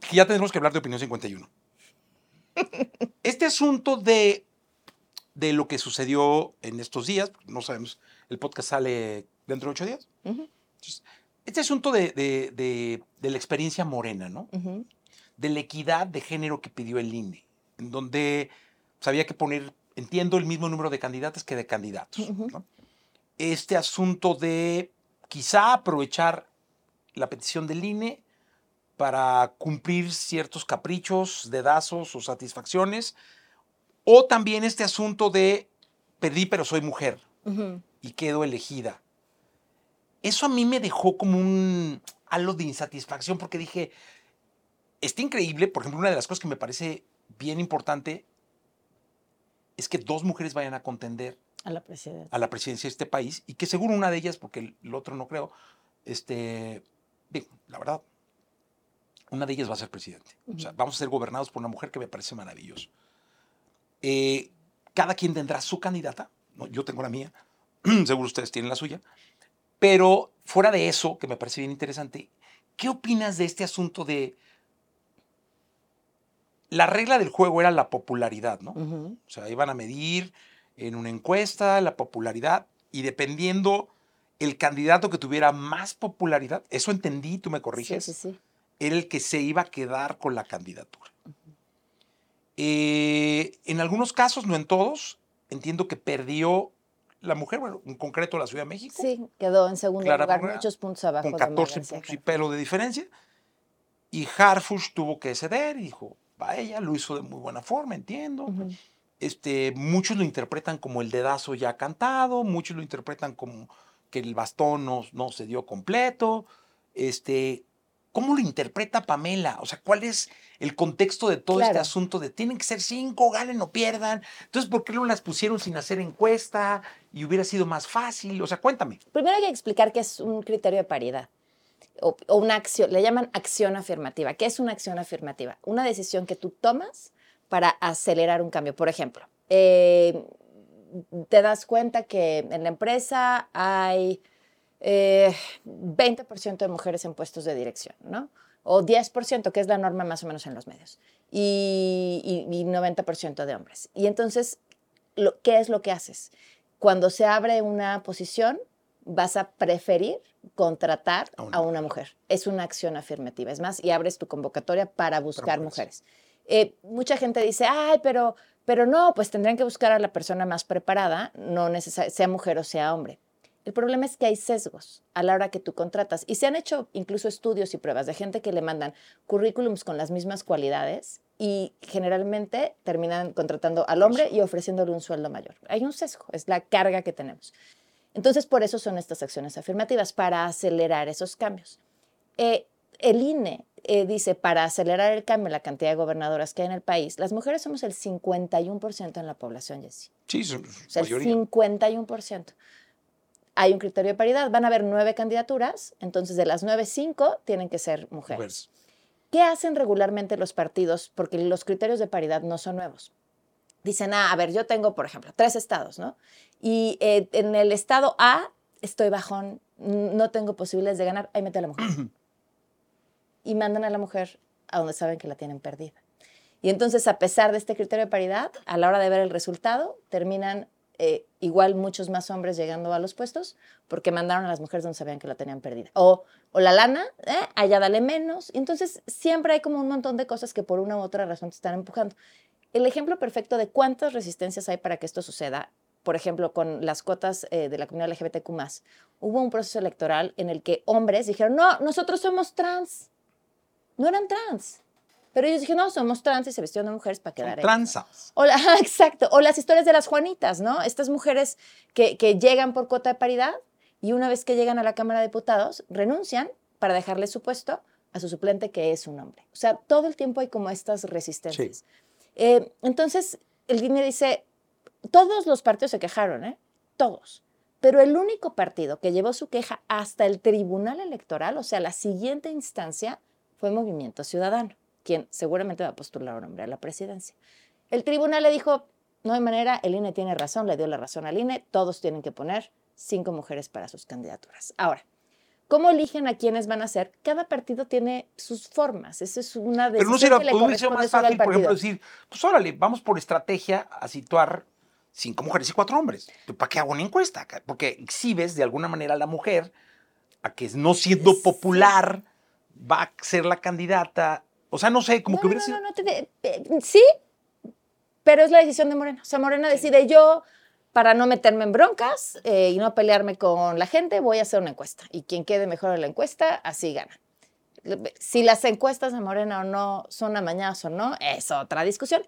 Que ya tenemos que hablar de Opinión 51. Este asunto de, de lo que sucedió en estos días, no sabemos, el podcast sale dentro de ocho días. Ujú, Entonces, este asunto de, de- de- de la experiencia morena, ¿no? ujú. De la equidad de género que pidió el INE, en donde pues, había que poner, entiendo, el mismo número de candidatas que de candidatos. Ujú. ¿no? Este asunto de quizá aprovechar la petición del INE para cumplir ciertos caprichos, dedazos o satisfacciones, o también este asunto de perdí pero soy mujer Ujú. Y quedo elegida. Eso a mí me dejó como un halo de insatisfacción porque dije, está increíble, por ejemplo, una de las cosas que me parece bien importante es que dos mujeres vayan a contender A la presidencia. a la presidencia de este país y que seguro una de ellas, porque el, el otro no creo, este, digo, la verdad, una de ellas va a ser presidente. O sea, vamos a ser gobernados por una mujer que me parece maravilloso. Eh, cada quien tendrá su candidata, ¿no? yo tengo la mía, seguro ustedes tienen la suya, pero fuera de eso, que me parece bien interesante, ¿qué opinas de este asunto de... La regla del juego era la popularidad, ¿no? O sea, iban a medir en una encuesta la popularidad y dependiendo el candidato que tuviera más popularidad, eso entendí, tú me corriges, Sí, sí, sí. era el que se iba a quedar con la candidatura. Eh, en algunos casos, no en todos, entiendo que perdió la mujer, bueno, en concreto la Ciudad de México, Sí, quedó en segundo Clara lugar, Brugada, muchos puntos abajo. con de Omar 14 García puntos y pelo de diferencia, y Harfush tuvo que ceder y dijo, va ella, lo hizo de muy buena forma, entiendo. Ujú. este, muchos lo interpretan como el dedazo ya cantado, muchos lo interpretan como que el bastón no, no se dio completo. Este, ¿Cómo lo interpreta Pamela? O sea, ¿cuál es el contexto de todo este asunto de tienen que ser cinco, ganen o pierdan? Entonces, ¿por qué no las pusieron sin hacer encuesta y hubiera sido más fácil? O sea, cuéntame. Primero hay que explicar qué es un criterio de paridad o, o una acción, le llaman acción afirmativa. ¿Qué es una acción afirmativa? Una decisión que tú tomas para acelerar un cambio. Por ejemplo, eh, te das cuenta que en la empresa hay eh, 20% de mujeres en puestos de dirección, ¿no? O 10%, que es la norma más o menos en los medios, y, y- y 90% de hombres. Y entonces, lo, ¿qué es lo que haces? Cuando se abre una posición, vas a preferir contratar A una a una mujer. Es una acción afirmativa. Es más, y abres tu convocatoria para buscar mujeres. Eh, mucha gente dice, ay, pero, pero no, pues tendrían que buscar a la persona más preparada, no sea mujer o sea hombre. El problema es que hay sesgos a la hora que tú contratas. Y se han hecho incluso estudios y pruebas de gente que le mandan currículums con las mismas cualidades y generalmente terminan contratando al hombre y ofreciéndole un sueldo mayor. Hay un sesgo, es la carga que tenemos. Entonces, por eso son estas acciones afirmativas, para acelerar esos cambios. Eh, el INE eh, dice, para acelerar el cambio en la cantidad de gobernadoras que hay en el país, las mujeres somos el 51% en la población, Jessy. Sí, su, O sea, el mayoría. 51%. Hay un criterio de paridad, van a haber nueve candidaturas, entonces de las nueve, cinco tienen que ser mujeres. ¿Qué hacen regularmente los partidos? Porque los criterios de paridad no son nuevos. Dicen, ah, a ver, yo tengo, por ejemplo, tres estados, ¿no? Y eh, en el estado A estoy bajón, no tengo posibilidades de ganar, ahí mete a la mujer. y mandan a la mujer a donde saben que la tienen perdida. Y entonces, a pesar de este criterio de paridad, a la hora de ver el resultado, terminan eh, igual muchos más hombres llegando a los puestos porque mandaron a las mujeres donde sabían que la tenían perdida. O, o la lana, eh, allá dale menos. Entonces siempre hay como un montón de cosas que por una u otra razón te están empujando. El ejemplo perfecto de cuántas resistencias hay para que esto suceda, por ejemplo, con las cuotas eh, de la comunidad LGBTQ+, hubo un proceso electoral en el que hombres dijeron, no, nosotros somos trans. No eran trans. Pero ellos dijeron, no, somos trans y se vistieron de mujeres para quedar ahí. tranzas. O la- exacto. O las historias de las Juanitas, ¿no? Estas mujeres que, que llegan por cuota de paridad y una vez que llegan a la Cámara de Diputados, renuncian para dejarle su puesto a su suplente que es un hombre. O sea, todo el tiempo hay como estas resistencias. Eh, entonces, el INE dice, todos los partidos se quejaron, ¿eh? Todos. Pero el único partido que llevó su queja hasta el Tribunal Electoral, o sea, la siguiente instancia, fue Movimiento Ciudadano, quien seguramente va a postular a un hombre a la presidencia. El tribunal le dijo, no hay manera, el INE tiene razón, le dio la razón al INE, todos tienen que poner cinco mujeres para sus candidaturas. Ahora, ¿cómo eligen a quiénes van a ser? Cada partido tiene sus formas, esa es una Pero decisión no será, que le corresponde más fácil, por ejemplo, decir, pues órale, vamos por estrategia a situar cinco mujeres y cuatro hombres. ¿Para qué hago una encuesta? Porque exhibes de alguna manera a la mujer a que no siendo popular va a ser la candidata. O sea, no sé, como no, que hubiera no, sido... no, no, te- sí, pero es la decisión de Morena. O sea, Morena decide yo, para no meterme en broncas eh, y no pelearme con la gente, voy a hacer una encuesta. Y quien quede mejor en la encuesta, así gana. Si las encuestas de Morena o no son amañadas o no, es otra discusión.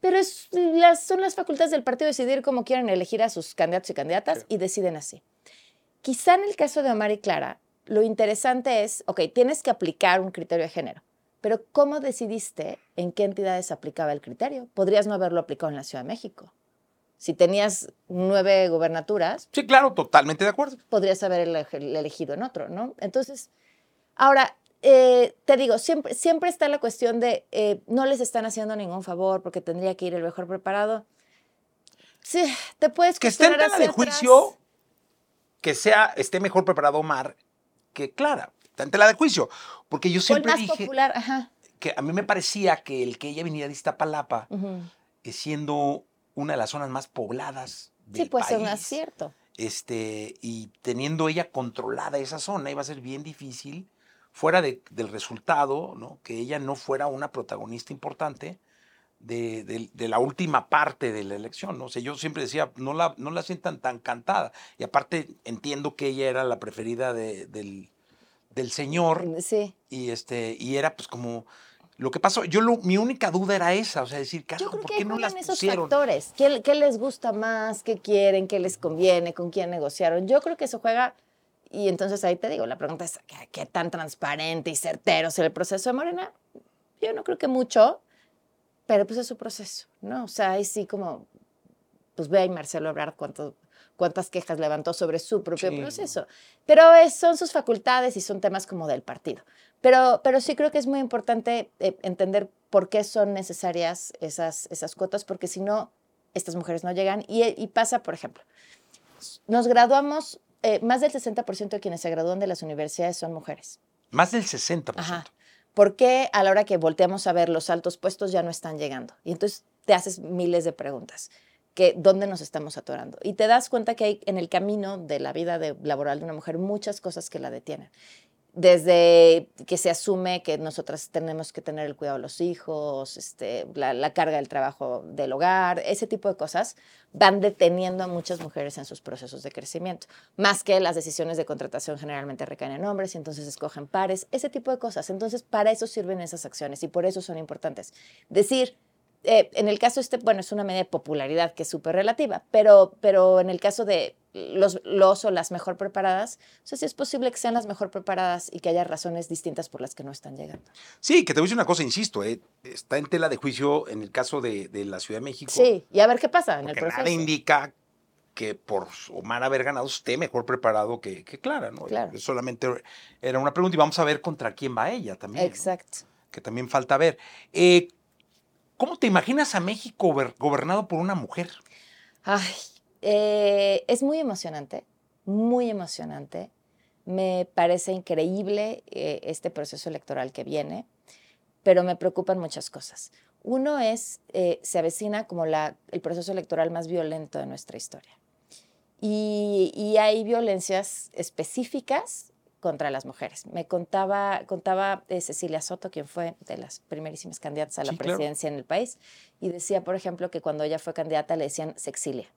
Pero es, las, son las facultades del partido decidir cómo quieren elegir a sus candidatos y candidatas Sí. y deciden así. Quizá en el caso de Omar y Clara, lo interesante es, ok, tienes que aplicar un criterio de género, pero ¿cómo decidiste en qué entidades aplicaba el criterio? Podrías no haberlo aplicado en la Ciudad de México. Si tenías nueve gubernaturas, Sí, claro, totalmente de acuerdo. podrías haber ele- elegido en otro, ¿no? Entonces, ahora, eh, te digo, siempre, siempre está la cuestión de eh, no les están haciendo ningún favor porque tendría que ir el mejor preparado. Sí, te puedes Que esté en tela de juicio, atrás. que sea, esté mejor preparado Omar que Clara. Está en tela de juicio. Porque yo siempre más dije popular, ajá. que a mí me parecía que el que ella viniera de Iztapalapa, eh, siendo una de las zonas más pobladas del Sí, puede ser un país, acierto. este, y teniendo ella controlada esa zona, iba a ser bien difícil, fuera de- del resultado, ¿no? que ella no fuera una protagonista importante de, de- de la última parte de la elección. ¿no? O sea, yo siempre decía, no la, no la sientan tan cantada. Y aparte entiendo que ella era la preferida de- del, del señor Sí. y, este, y era pues como... Lo que pasó, yo lo- mi única duda era esa, o sea, decir, carajo, ¿por qué no las esos pusieron? factores. ¿Qué, qué les gusta más? ¿Qué quieren? ¿Qué les conviene? ¿Con quién negociaron? Yo creo que eso juega. Y entonces ahí te digo, la pregunta es, ¿qué, qué tan transparente y certero es el proceso de Morena? Yo no creo que mucho, pero pues es su proceso, ¿no? O sea, ahí sí como, pues ve ahí Marcelo Ebrard cuánto, cuántas quejas levantó sobre su propio Sí. proceso. Pero es- son sus facultades y son temas como del partido. Pero, pero sí creo que es muy importante eh, entender por qué son necesarias esas, esas cuotas, porque si no, estas mujeres no llegan. Y, y pasa, por ejemplo, nos graduamos, eh, más del 60% de quienes se gradúan de las universidades son mujeres. Más del 60%. Ajá. ¿Por qué a la hora que volteamos a ver los altos puestos ya no están llegando? Y entonces te haces miles de preguntas. Que, ¿Dónde nos estamos atorando? Y te das cuenta que hay en el camino de la vida de- laboral de una mujer muchas cosas que la detienen. Desde que se asume que nosotras tenemos que tener el cuidado de los hijos, este, la, la carga del trabajo del hogar, ese tipo de cosas van deteniendo a muchas mujeres en sus procesos de crecimiento. Más que las decisiones de contratación generalmente recaen en hombres y entonces escogen pares, ese tipo de cosas. Entonces, para eso sirven esas acciones y por eso son importantes. Decir, eh, en el caso este, bueno, es una medida de popularidad que es súper relativa, pero, pero en el caso de los, los o las mejor preparadas, o sea, sí es posible que sean las mejor preparadas y que haya razones distintas por las que no están llegando. Sí, que te voy a decir una cosa, insisto, eh, está en tela de juicio en el caso de, de la Ciudad de México. Sí, y a ver qué pasa en el proceso. nada indica que por Omar haber ganado esté mejor preparado que, que Clara, ¿no? Claro. Solamente era una pregunta y vamos a ver contra quién va ella también. ¿no? Exacto. Que también falta ver. Eh, ¿Cómo te imaginas a México gober- gobernado por una mujer? Ay, eh, es muy emocionante, muy emocionante. Me parece increíble eh, este proceso electoral que viene, pero me preocupan muchas cosas. Uno es, eh, se avecina como el proceso electoral más violento de nuestra historia. Y hay violencias específicas contra las mujeres. Me contaba, contaba eh, Cecilia Soto, quien fue de las primerísimas candidatas a la Sí, claro. presidencia en el país, y decía, por ejemplo, que cuando ella fue candidata le decían Sexilia,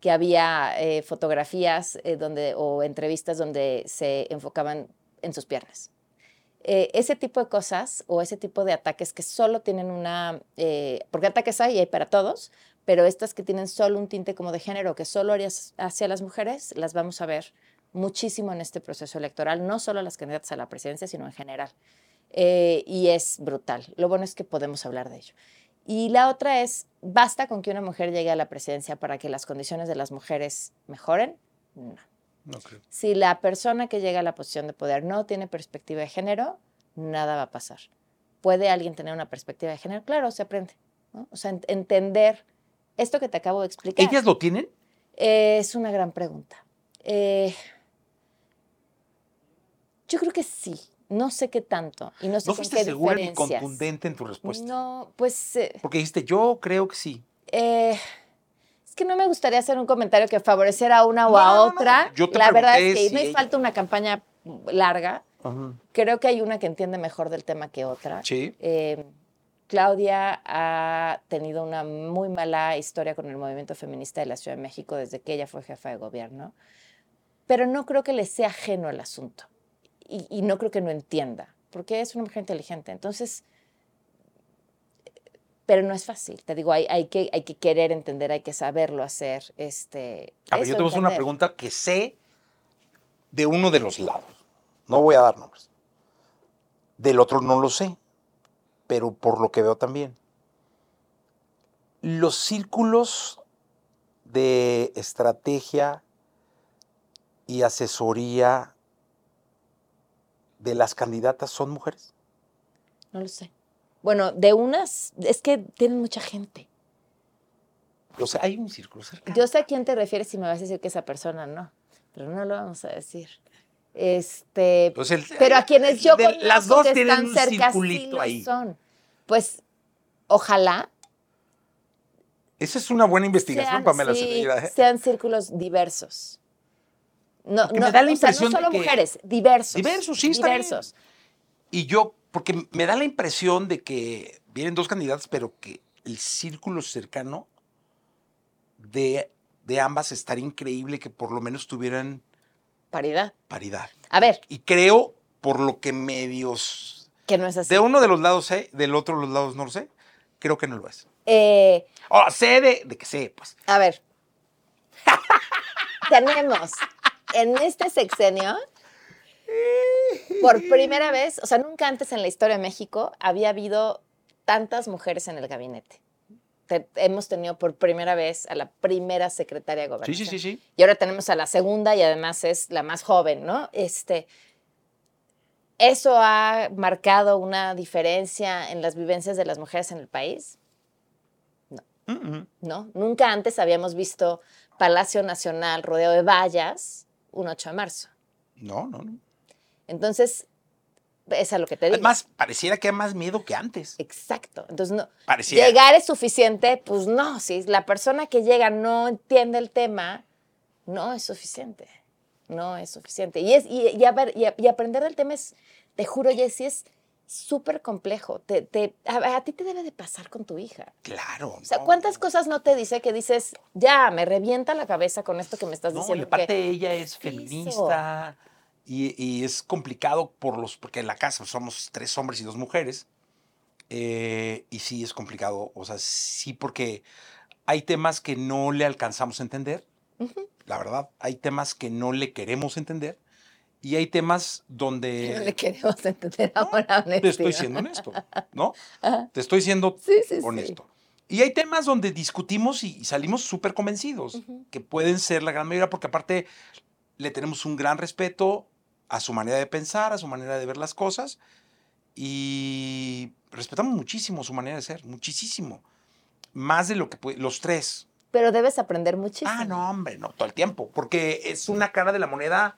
que había eh, fotografías eh, donde, o entrevistas donde se enfocaban en sus piernas. Eh, ese tipo de cosas o ese tipo de ataques que solo tienen una, eh, porque ataques hay y hay para todos, pero estas que tienen solo un tinte como de género, que solo harías hacia las mujeres, las vamos a ver muchísimo en este proceso electoral, no solo las candidatas a la presidencia, sino en general. Eh, y es brutal. Lo bueno es que podemos hablar de ello. Y la otra es, ¿basta con que una mujer llegue a la presidencia para que las condiciones de las mujeres mejoren? No. Creo. Si la persona que llega a la posición de poder no tiene perspectiva de género, nada va a pasar. ¿Puede alguien tener una perspectiva de género? Claro, se aprende. ¿no? O sea, ent- entender esto que te acabo de explicar. ¿Ellas lo tienen? Eh, es una gran pregunta. Eh, yo creo que sí. No sé qué tanto y no sé ¿No fuiste qué segura ni contundente en tu respuesta? No, pues eh, Porque dijiste, yo creo que sí. eh, es que no me gustaría hacer un comentario que favoreciera a una o No, a no, no, otra. yo te La verdad es que si me ella- falta una campaña larga. Ajá. Creo que hay una que entiende mejor del tema que otra. Sí. Eh, Claudia ha tenido una muy mala historia con el movimiento feminista de la Ciudad de México desde que ella fue jefa de gobierno, pero no creo que le sea ajeno al asunto y, y no creo que no entienda, porque es una mujer inteligente. Entonces, pero no es fácil, te digo, hay, hay, que, hay que querer entender, hay que saberlo hacer. Este, A ver, yo te voy a hacer una pregunta que sé de uno de los lados. No voy a dar nombres. Del otro no lo sé, pero por lo que veo también. Los círculos de estrategia y asesoría de las candidatas son mujeres. No lo sé. Bueno, de unas, es que tienen mucha gente. O sea, hay un círculo cercano. Yo sé a quién te refieres y me vas a decir que esa persona no, pero no lo vamos a decir. Este, Pues el- pero a quienes yo de- conozco las dos que tienen están un cerca circulito ahí. son. Pues ojalá Esa es una buena investigación, sean, Pamela sí, ¿eh? sean círculos diversos. No, no, me da la o sea, impresión no de solo que- mujeres, diversos. Diversos, sí, está bien. diversos. Y yo, porque me da la impresión de que vienen dos candidatas, pero que el círculo cercano de, de ambas estaría increíble que por lo menos tuvieran Paridad. paridad. A ver, Y creo, por lo que medios... que no es así. De uno de los lados sé, del otro de los lados no lo sé, creo que no lo es. Eh, Oh, sé de, de que sé, pues. A ver. Tenemos en este sexenio, por primera vez, o sea, nunca antes en la historia de México había habido tantas mujeres en el gabinete. Te- hemos tenido por primera vez a la primera secretaria de Sí, gobernación. sí, sí, sí. Y ahora tenemos a la segunda y además es la más joven, ¿no? Este, ¿Eso ha marcado una diferencia en las vivencias de las mujeres en el país? Mm, mm. ¿no? Nunca antes habíamos visto Palacio Nacional rodeado de vallas un 8 de marzo. No, no, no. Entonces, es a lo que te digo. Además, pareciera que hay más miedo que antes. Exacto. Entonces, no, Pareciera. llegar es suficiente, pues no, si la persona que llega no entiende el tema, no es suficiente. No es suficiente. Y, es, y, y a ver, y, a- y aprender del tema es, te juro, Jessy, es súper complejo. Te, te- a, a ti te debe de pasar con tu hija. Claro. O sea, no, ¿cuántas cosas no te dice que dices, ya, me revienta la cabeza con esto que me estás No, y diciendo? aparte que- ella es feminista y, y es complicado por los, porque en la casa somos tres hombres y dos mujeres. eh, y sí es complicado, o sea, sí porque hay temas que no le alcanzamos a entender, Ujú. la verdad, hay temas que no le queremos entender y hay temas donde... no le queremos entender No, ahora, Te estoy siendo honesto, ¿no? Ajá. Te estoy siendo Sí, sí, sí. honesto. Y hay temas donde discutimos y, salimos súper convencidos, que pueden ser la gran mayoría, porque aparte le tenemos un gran respeto a su manera de pensar, a su manera de ver las cosas, y respetamos muchísimo su manera de ser, muchísimo. Más de lo que puede, los tres. Pero debes aprender muchísimo. Ah, no, hombre, no, todo el tiempo, porque es una cara de la moneda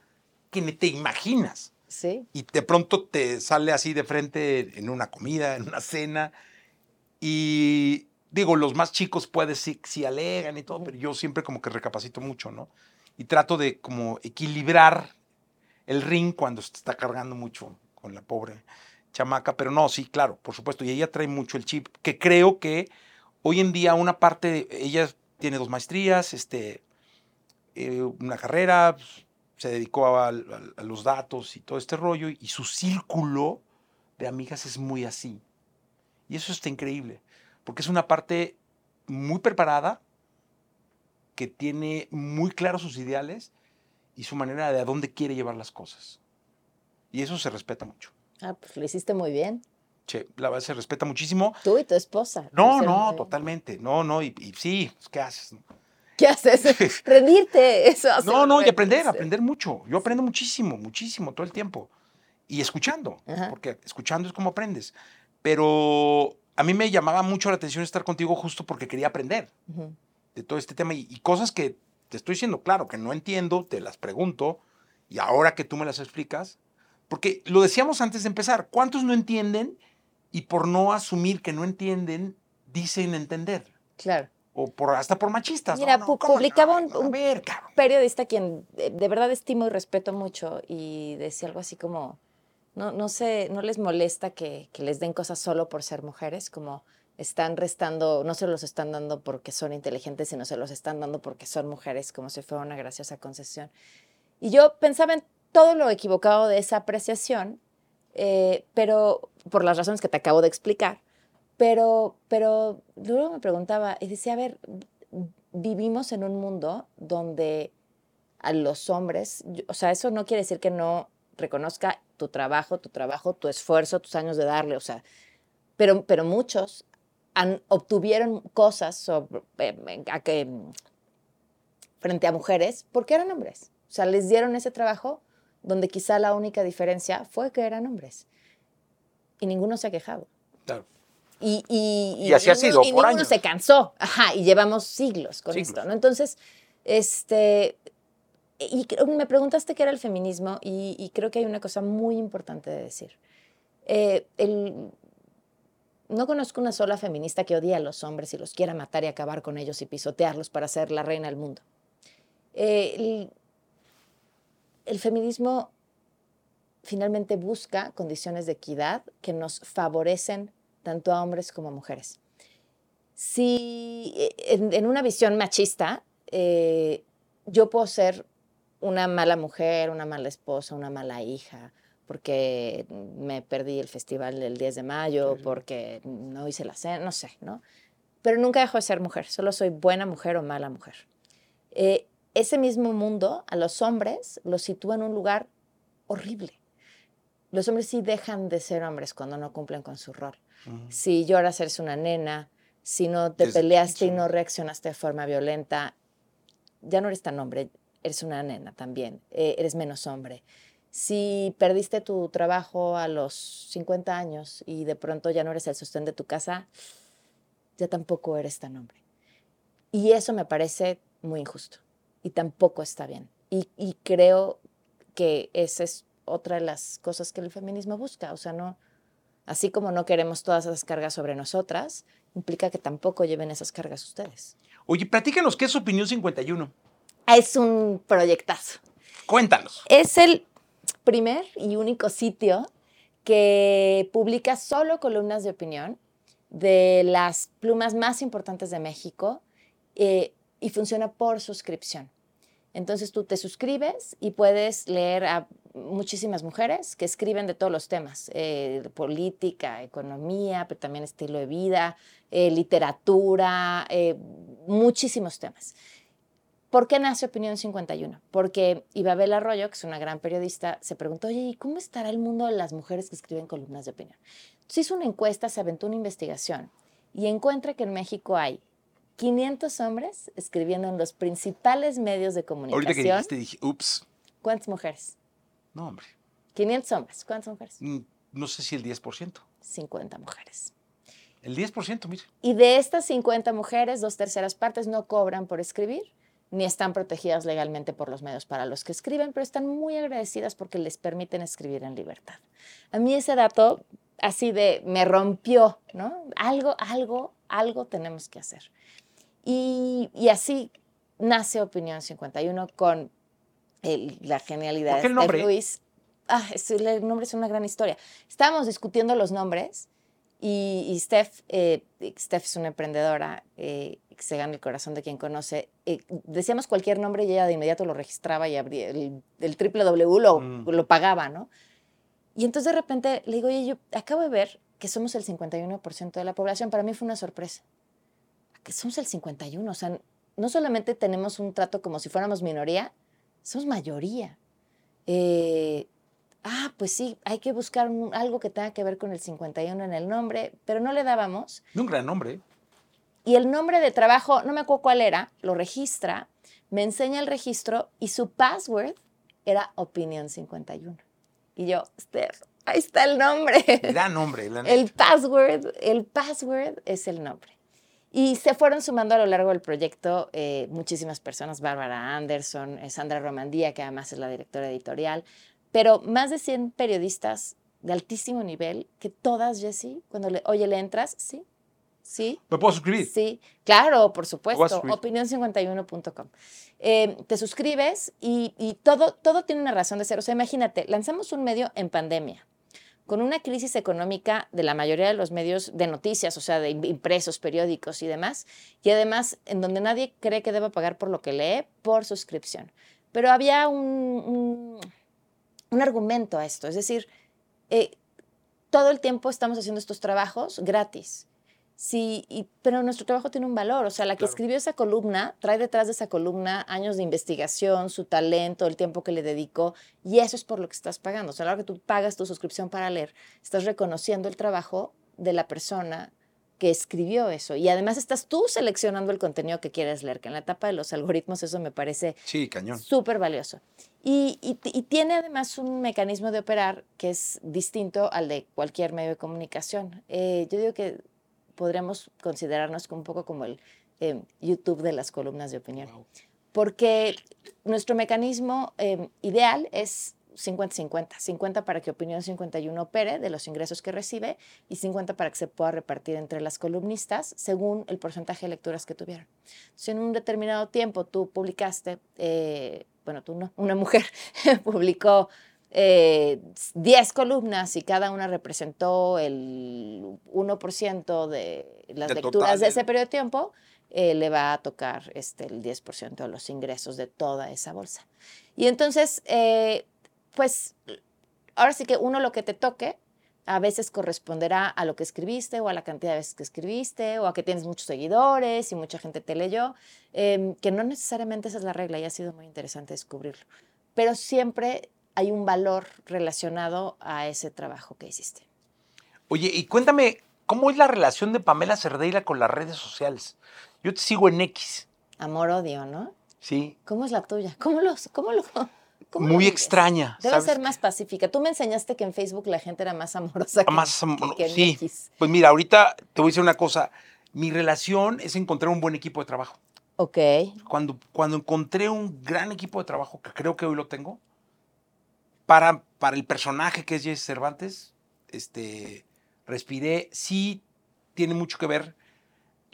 que ni te imaginas Sí. y de pronto te sale así de frente en una comida, en una cena. Y digo, los más chicos puede sí, sí alegan y todo, pero yo siempre como que recapacito mucho, ¿no? Y trato de como equilibrar el ring cuando se está cargando mucho con la pobre chamaca, pero no, sí, claro, por supuesto, y ella trae mucho el chip, que creo que hoy en día una parte, ella tiene dos maestrías, este, eh, una carrera, pues, se dedicó a, a- a los datos y todo este rollo, y su círculo de amigas es muy así. Y eso está increíble, porque es una parte muy preparada, que tiene muy claros sus ideales y su manera de a dónde quiere llevar las cosas. Y eso se respeta mucho. Ah, pues lo hiciste muy bien. Che, la verdad se respeta muchísimo. Tú y tu esposa. No, no, totalmente. No, no, y, y sí, pues, ¿qué haces? ¿Qué haces? Rendirte. Eso No, no, y aprender, aprender mucho. Yo aprendo muchísimo, muchísimo, todo el tiempo. Y escuchando, Ajá. porque escuchando es como aprendes. Pero a mí me llamaba mucho la atención estar contigo justo porque quería aprender de todo este tema y, y cosas que te estoy diciendo, claro, que no entiendo, te las pregunto y ahora que tú me las explicas, porque lo decíamos antes de empezar, ¿cuántos no entienden y por no asumir que no entienden dicen entender? Claro. O por, hasta por machistas. Mira, No, pu- ¿cómo publicaba no? un- ver, periodista quien de, de verdad estimo y respeto mucho y decía algo así como, no, no sé, no les molesta que, que les den cosas solo por ser mujeres, como están restando, no se los están dando porque son inteligentes, sino se los están dando porque son mujeres, como si fuera una graciosa concesión. Y yo pensaba en todo lo equivocado de esa apreciación, eh, pero por las razones que te acabo de explicar, pero, pero luego me preguntaba y decía, a ver, vivimos en un mundo donde a los hombres, o sea, eso no quiere decir que no reconozca tu trabajo, tu trabajo, tu esfuerzo, tus años de darle, o sea, pero, pero muchos han, obtuvieron cosas sobre, eh, a que, frente a mujeres porque eran hombres. O sea, les dieron ese trabajo donde quizá la única diferencia fue que eran hombres. Y ninguno se ha quejado. Claro. Y, y, Y así ha ninguno- sido y por ninguno años. se cansó. Ajá, y llevamos siglos con Siglos. esto, ¿no? Entonces, este. Y me preguntaste qué era el feminismo, y, y creo que hay una cosa muy importante de decir. Eh, el- no conozco una sola feminista que odie a los hombres y los quiera matar y acabar con ellos y pisotearlos para ser la reina del mundo. Eh, el, el feminismo finalmente busca condiciones de equidad que nos favorecen tanto a hombres como a mujeres. Si eh, en, en una visión machista, eh, yo puedo ser una mala mujer, una mala esposa, una mala hija, porque me perdí el festival del 10 de mayo, porque no hice la cena, no sé, ¿no? Pero nunca dejo de ser mujer, solo soy buena mujer o mala mujer. Eh, ese mismo mundo a los hombres los sitúa en un lugar horrible. Los hombres sí dejan de ser hombres cuando no cumplen con su rol. Ujú. Si lloras, eres una nena. Si no te peleaste y no reaccionaste de forma violenta, ya no eres tan hombre, eres una nena también. eh, eres menos hombre. Si perdiste tu trabajo a los 50 años y de pronto ya no eres el sostén de tu casa, ya tampoco eres tan hombre. Y eso me parece muy injusto y tampoco está bien. Y, y creo que esa es otra de las cosas que el feminismo busca. O sea, no, así como no queremos todas esas cargas sobre nosotras, implica que tampoco lleven esas cargas ustedes. Oye, platícanos, ¿qué es Opinión 51? Es un proyectazo. Cuéntanos. Es el primer y único sitio que publica solo columnas de opinión de las plumas más importantes de México eh, y funciona por suscripción. Entonces tú te suscribes y puedes leer a muchísimas mujeres que escriben de todos los temas, eh, política, economía, pero también estilo de vida, eh, literatura, eh, muchísimos temas. ¿Por qué nace Opinión 51? Porque Ibabel Arroyo, que es una gran periodista, se preguntó, oye, ¿y cómo estará el mundo de las mujeres que escriben columnas de opinión? Entonces hizo una encuesta, se aventó una investigación y encuentra que en México hay 500 hombres escribiendo en los principales medios de Ahorita que comunicación. dijiste, dije, ups. ¿Cuántas mujeres? No, hombre. 500 hombres. ¿Cuántas mujeres? Mm, No sé si el 10%. 50 mujeres. El 10%, mire. Y de estas 50 mujeres, dos terceras partes no cobran por escribir, ni están protegidas legalmente por los medios para los que escriben, pero están muy agradecidas porque les permiten escribir en libertad. A mí ese dato así de me rompió, ¿no? Algo, algo, algo tenemos que hacer. Y, y así nace Opinión 51 con el- la genialidad ¿Por qué el de nombre? Luis. Ah, es- el nombre es una gran historia. Estábamos discutiendo los nombres y, y Steph, eh, Steph es una emprendedora eh, que se gana el corazón de quien conoce. Eh, decíamos cualquier nombre y ella de inmediato lo registraba y abría el, el www lo, Mm. lo pagaba, ¿no? Y entonces de repente le digo, oye, yo acabo de ver que somos el 51% de la población. Para mí fue una sorpresa. Que somos el 51%. O sea, no solamente tenemos un trato como si fuéramos minoría, somos mayoría. Eh, ah, pues sí, hay que buscar un- algo que tenga que ver con el 51 en el nombre, pero no le dábamos. Un gran nombre. Y el nombre de trabajo, no me acuerdo cuál era, lo registra, me enseña el registro y su password era Opinión 51. Y yo, Steph, Ahí está el nombre. Gran nombre. la El password, el password es el nombre. Y se fueron sumando a lo largo del proyecto eh, muchísimas personas, Bárbara Anderson, eh, Sandra Romandía, que además es la directora editorial, pero más de 100 periodistas de altísimo nivel, que todas, Jessie, cuando le, oye, ¿le entras? Sí, sí, ¿Me puedo suscribir? Sí, claro, por supuesto. suscribir. Opinión51.com. Eh, te suscribes y, y todo, todo tiene una razón de ser. O sea, imagínate, lanzamos un medio en pandemia, con una crisis económica de la mayoría de los medios de noticias, o sea, de im- impresos, periódicos y demás, y además en donde nadie cree que deba pagar por lo que lee, por suscripción. Pero había un, un, un argumento a esto, es decir, eh, todo el tiempo estamos haciendo estos trabajos gratis. Sí, y- pero nuestro trabajo tiene un valor. O sea, la que Claro. escribió esa columna trae detrás de esa columna años de investigación, su talento, el tiempo que le dedicó, y eso es por lo que estás pagando. O sea, a la hora que tú pagas tu suscripción para leer, estás reconociendo el trabajo de la persona que escribió eso. Y además estás tú seleccionando el contenido que quieres leer, que en la etapa de los algoritmos eso me parece Sí, cañón. Súper valioso. Y, y- y tiene además un mecanismo de operar que es distinto al de cualquier medio de comunicación. Eh, yo digo que podríamos considerarnos un poco como el eh, YouTube de las columnas de opinión. Wow. Porque nuestro mecanismo eh, ideal es 50-50. 50 para que Opinión 51 opere de los ingresos que recibe y 50 para que se pueda repartir entre las columnistas según el porcentaje de lecturas que tuvieron. Si en un determinado tiempo tú publicaste, eh, bueno, tú no, una mujer publicó eh, 10 columnas y cada una representó el 1% de las lecturas total de ese periodo de tiempo, eh, le va a tocar este, el 10% de los ingresos de toda esa bolsa. Y entonces, eh, pues, ahora sí que uno lo que te toque, a veces corresponderá a lo que escribiste o a la cantidad de veces que escribiste o a que tienes muchos seguidores y mucha gente te leyó, em, que no necesariamente esa es la regla y ha sido muy interesante descubrirlo. Pero siempre hay un valor relacionado a ese trabajo que hiciste. Oye, y cuéntame, ¿cómo es la relación de Pamela Cerdeira con las redes sociales? Yo te sigo en X, Amor-odio, ¿no? ¿sí? ¿Cómo es la tuya? ¿Cómo, los, cómo lo cómo Muy extraña. Debe ¿sabes? ser más pacífica. Tú me enseñaste que en Facebook la gente era más amorosa que, Más que- que en sí. X. Pues mira, ahorita te voy a decir una cosa. Mi relación es encontrar un buen equipo de trabajo. Ok. Cuando, cuando encontré un gran equipo de trabajo, que creo que hoy lo tengo, para, para el personaje que es Jesse Cervantes, este, respiré, sí tiene mucho que ver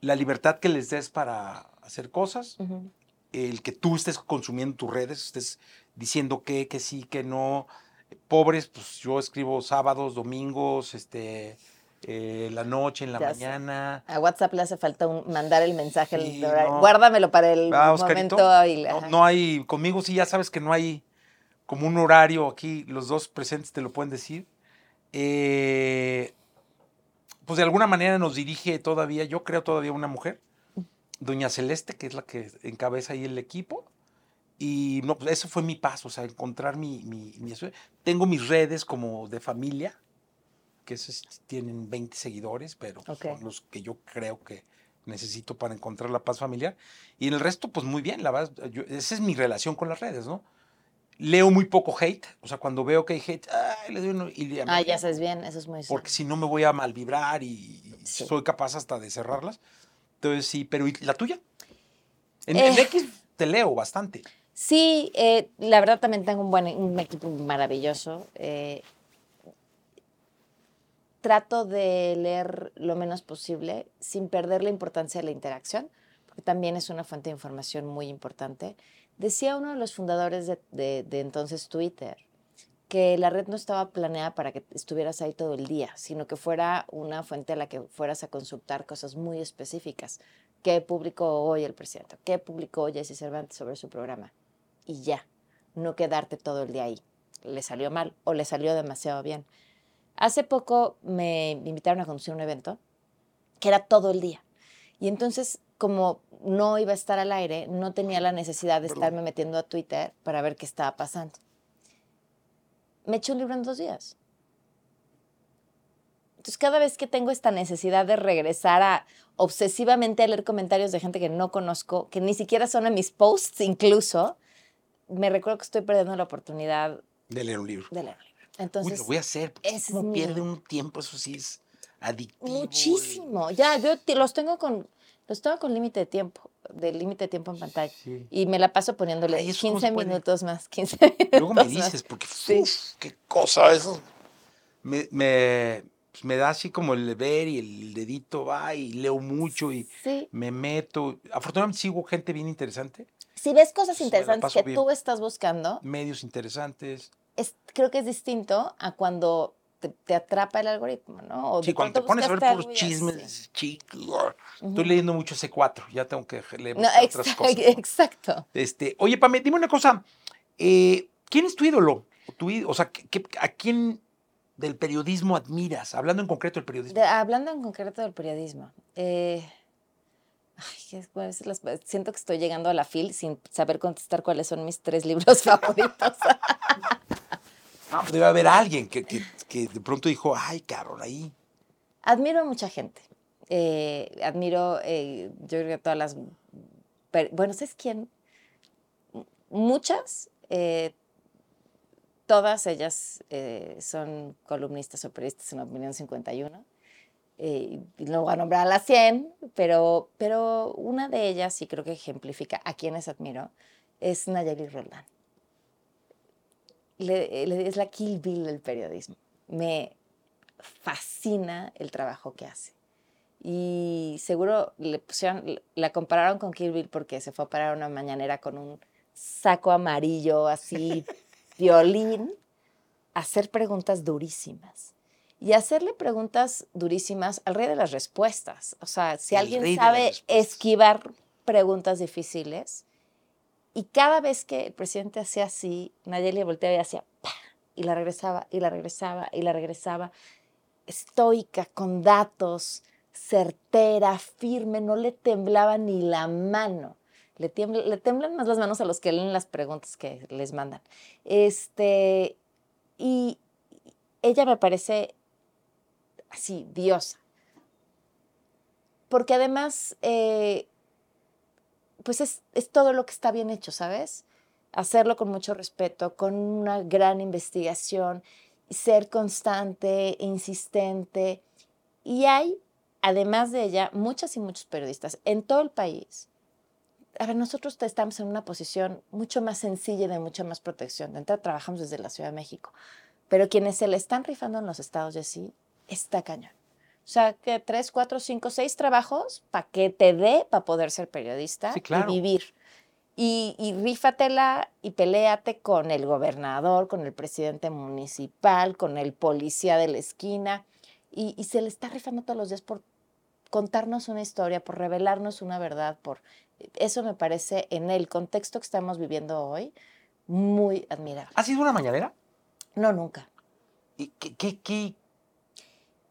la libertad que les des para hacer cosas, el que tú estés consumiendo tus redes, estés diciendo que, que sí, que no. Pobres, pues yo escribo sábados, domingos, este, eh, la noche, en la Ya sé. mañana. A WhatsApp le hace falta un- mandar el mensaje. el Sí, no. Guárdamelo para el Ah, momento no, no hay, conmigo sí, ya sabes que no hay como un horario aquí, los dos presentes te lo pueden decir. Eh, pues de alguna manera nos dirige todavía, yo creo todavía una mujer, doña Celeste, que es la que encabeza ahí el equipo. Y no, pues eso fue mi paso, o sea, encontrar mi, mi, mi- Tengo mis redes como de familia, que esos tienen 20 seguidores, pero Ok. son los que yo creo que necesito para encontrar la paz familiar. Y en el resto, pues muy bien, la verdad, yo- esa es mi relación con las redes, ¿no? Leo muy poco hate, o sea, cuando veo que hay hate, ay, le doy uno y le- Ah, ya sabes bien, eso es muy porque si no me voy a mal vibrar y, y Sí. soy capaz hasta de cerrarlas. Entonces sí, pero ¿y la tuya? En, Eh. en X te leo bastante. Sí, eh, la verdad también tengo un buen un equipo maravilloso. eh, trato de leer lo menos posible sin perder la importancia de la interacción, porque también es una fuente de información muy importante. Decía uno de los fundadores de, entonces Twitter que la red no estaba planeada para que estuvieras ahí todo el día, sino que fuera una fuente a la que fueras a consultar cosas muy específicas. ¿Qué publicó hoy el presidente? ¿Qué publicó Jesse Cervantes sobre su programa? Y ya, no quedarte todo el día ahí. Le salió mal o le salió demasiado bien. Hace poco me invitaron a conducir un evento que era todo el día. Y entonces, como no iba a estar al aire, no tenía la necesidad de Perdón. estarme metiendo a Twitter para ver qué estaba pasando. Me eché un libro en dos días. Entonces, cada vez que tengo esta necesidad de regresar a obsesivamente a leer comentarios de gente que no conozco, que ni siquiera son en mis posts incluso, me recuerdo que estoy perdiendo la oportunidad De leer un libro. de leer un libro. Uy, Entonces, lo voy a hacer. es ¿Cómo mi- pierde un tiempo? Eso sí es adictivo. muchísimo. Ya, yo los tengo con los tengo con límite de tiempo, de límite de tiempo en pantalla. Sí. Y me la paso poniéndole Ay, ¿eso cómo se 15 puede? minutos más, 15 Luego me minutos más. dices, porque Sí. uf, qué cosa eso. Me, me, pues, me da así como el ver y el dedito va y leo mucho y Sí. me meto. Afortunadamente sigo gente bien interesante, Si ves cosas interesantes que bien. tú estás buscando, medios interesantes. es, creo que es distinto a cuando te, te atrapa el algoritmo, ¿no? O Sí, cuando te pones a ver puros chismes, "Chico". Estoy leyendo mucho C4, ya tengo que leer No, otras cosas. ¿no? exacto. Este, oye, Pame, dime una cosa. eh, ¿Quién es tu ídolo? O, tu o sea, ¿qué- qué- ¿a quién del periodismo admiras? Hablando en concreto del periodismo. De- hablando en concreto del periodismo, eh, ay, qué- cuáles son las- siento que estoy llegando a la fil sin saber contestar cuáles son mis tres libros favoritos. Ah, pues debe haber alguien que, que- que de pronto dijo, ay, cabrón, ahí. Admiro a mucha gente. Eh, admiro, eh, yo creo que todas las... Bueno, ¿sabes quién? Muchas, eh, todas ellas eh, son columnistas o periodistas en Opinión 51. Eh, no voy a nombrar a las 100, pero, pero una de ellas, y creo que ejemplifica a quienes admiro, es Nayeli Roldán. Le- le- es la Kill Bill del periodismo. Me fascina el trabajo que hace. Y seguro le pusieron, la compararon con Kill Bill porque se fue a parar una mañanera con un saco amarillo así, violín, a hacer preguntas durísimas. Y hacerle preguntas durísimas al rey de las respuestas. O sea, si El alguien sabe esquivar preguntas difíciles, y cada vez que el presidente hacía así, Nayeli volteaba y hacía ¡pa! y la regresaba, y la regresaba, y la regresaba, estoica, con datos, certera, firme, no le temblaba ni la mano. Le temblan más las manos a los que leen las preguntas que les mandan. Este, y ella me parece así, diosa. Porque además, eh, pues es, es todo lo que está bien hecho, ¿sabes? Hacerlo con mucho respeto, con una gran investigación, ser constante, insistente. Y hay, además de ella, muchas y muchos periodistas en todo el país. A nosotros estamos en una posición mucho más sencilla y de mucha más protección. De entrada trabajamos desde la Ciudad de México. Pero quienes se le están rifando en los estados y así, está cañón. O sea, que tres, cuatro, cinco, seis trabajos para que te dé para poder ser periodista Sí, claro. y vivir. Y, y rífatela y peléate con el gobernador, con el presidente municipal, con el policía de la esquina. Y, y se le está rifando todos los días por contarnos una historia, por revelarnos una verdad, por eso me parece en el contexto que estamos viviendo hoy muy admirable. ¿Has sido una mañanera? No, nunca. ¿Y qué, qué, qué-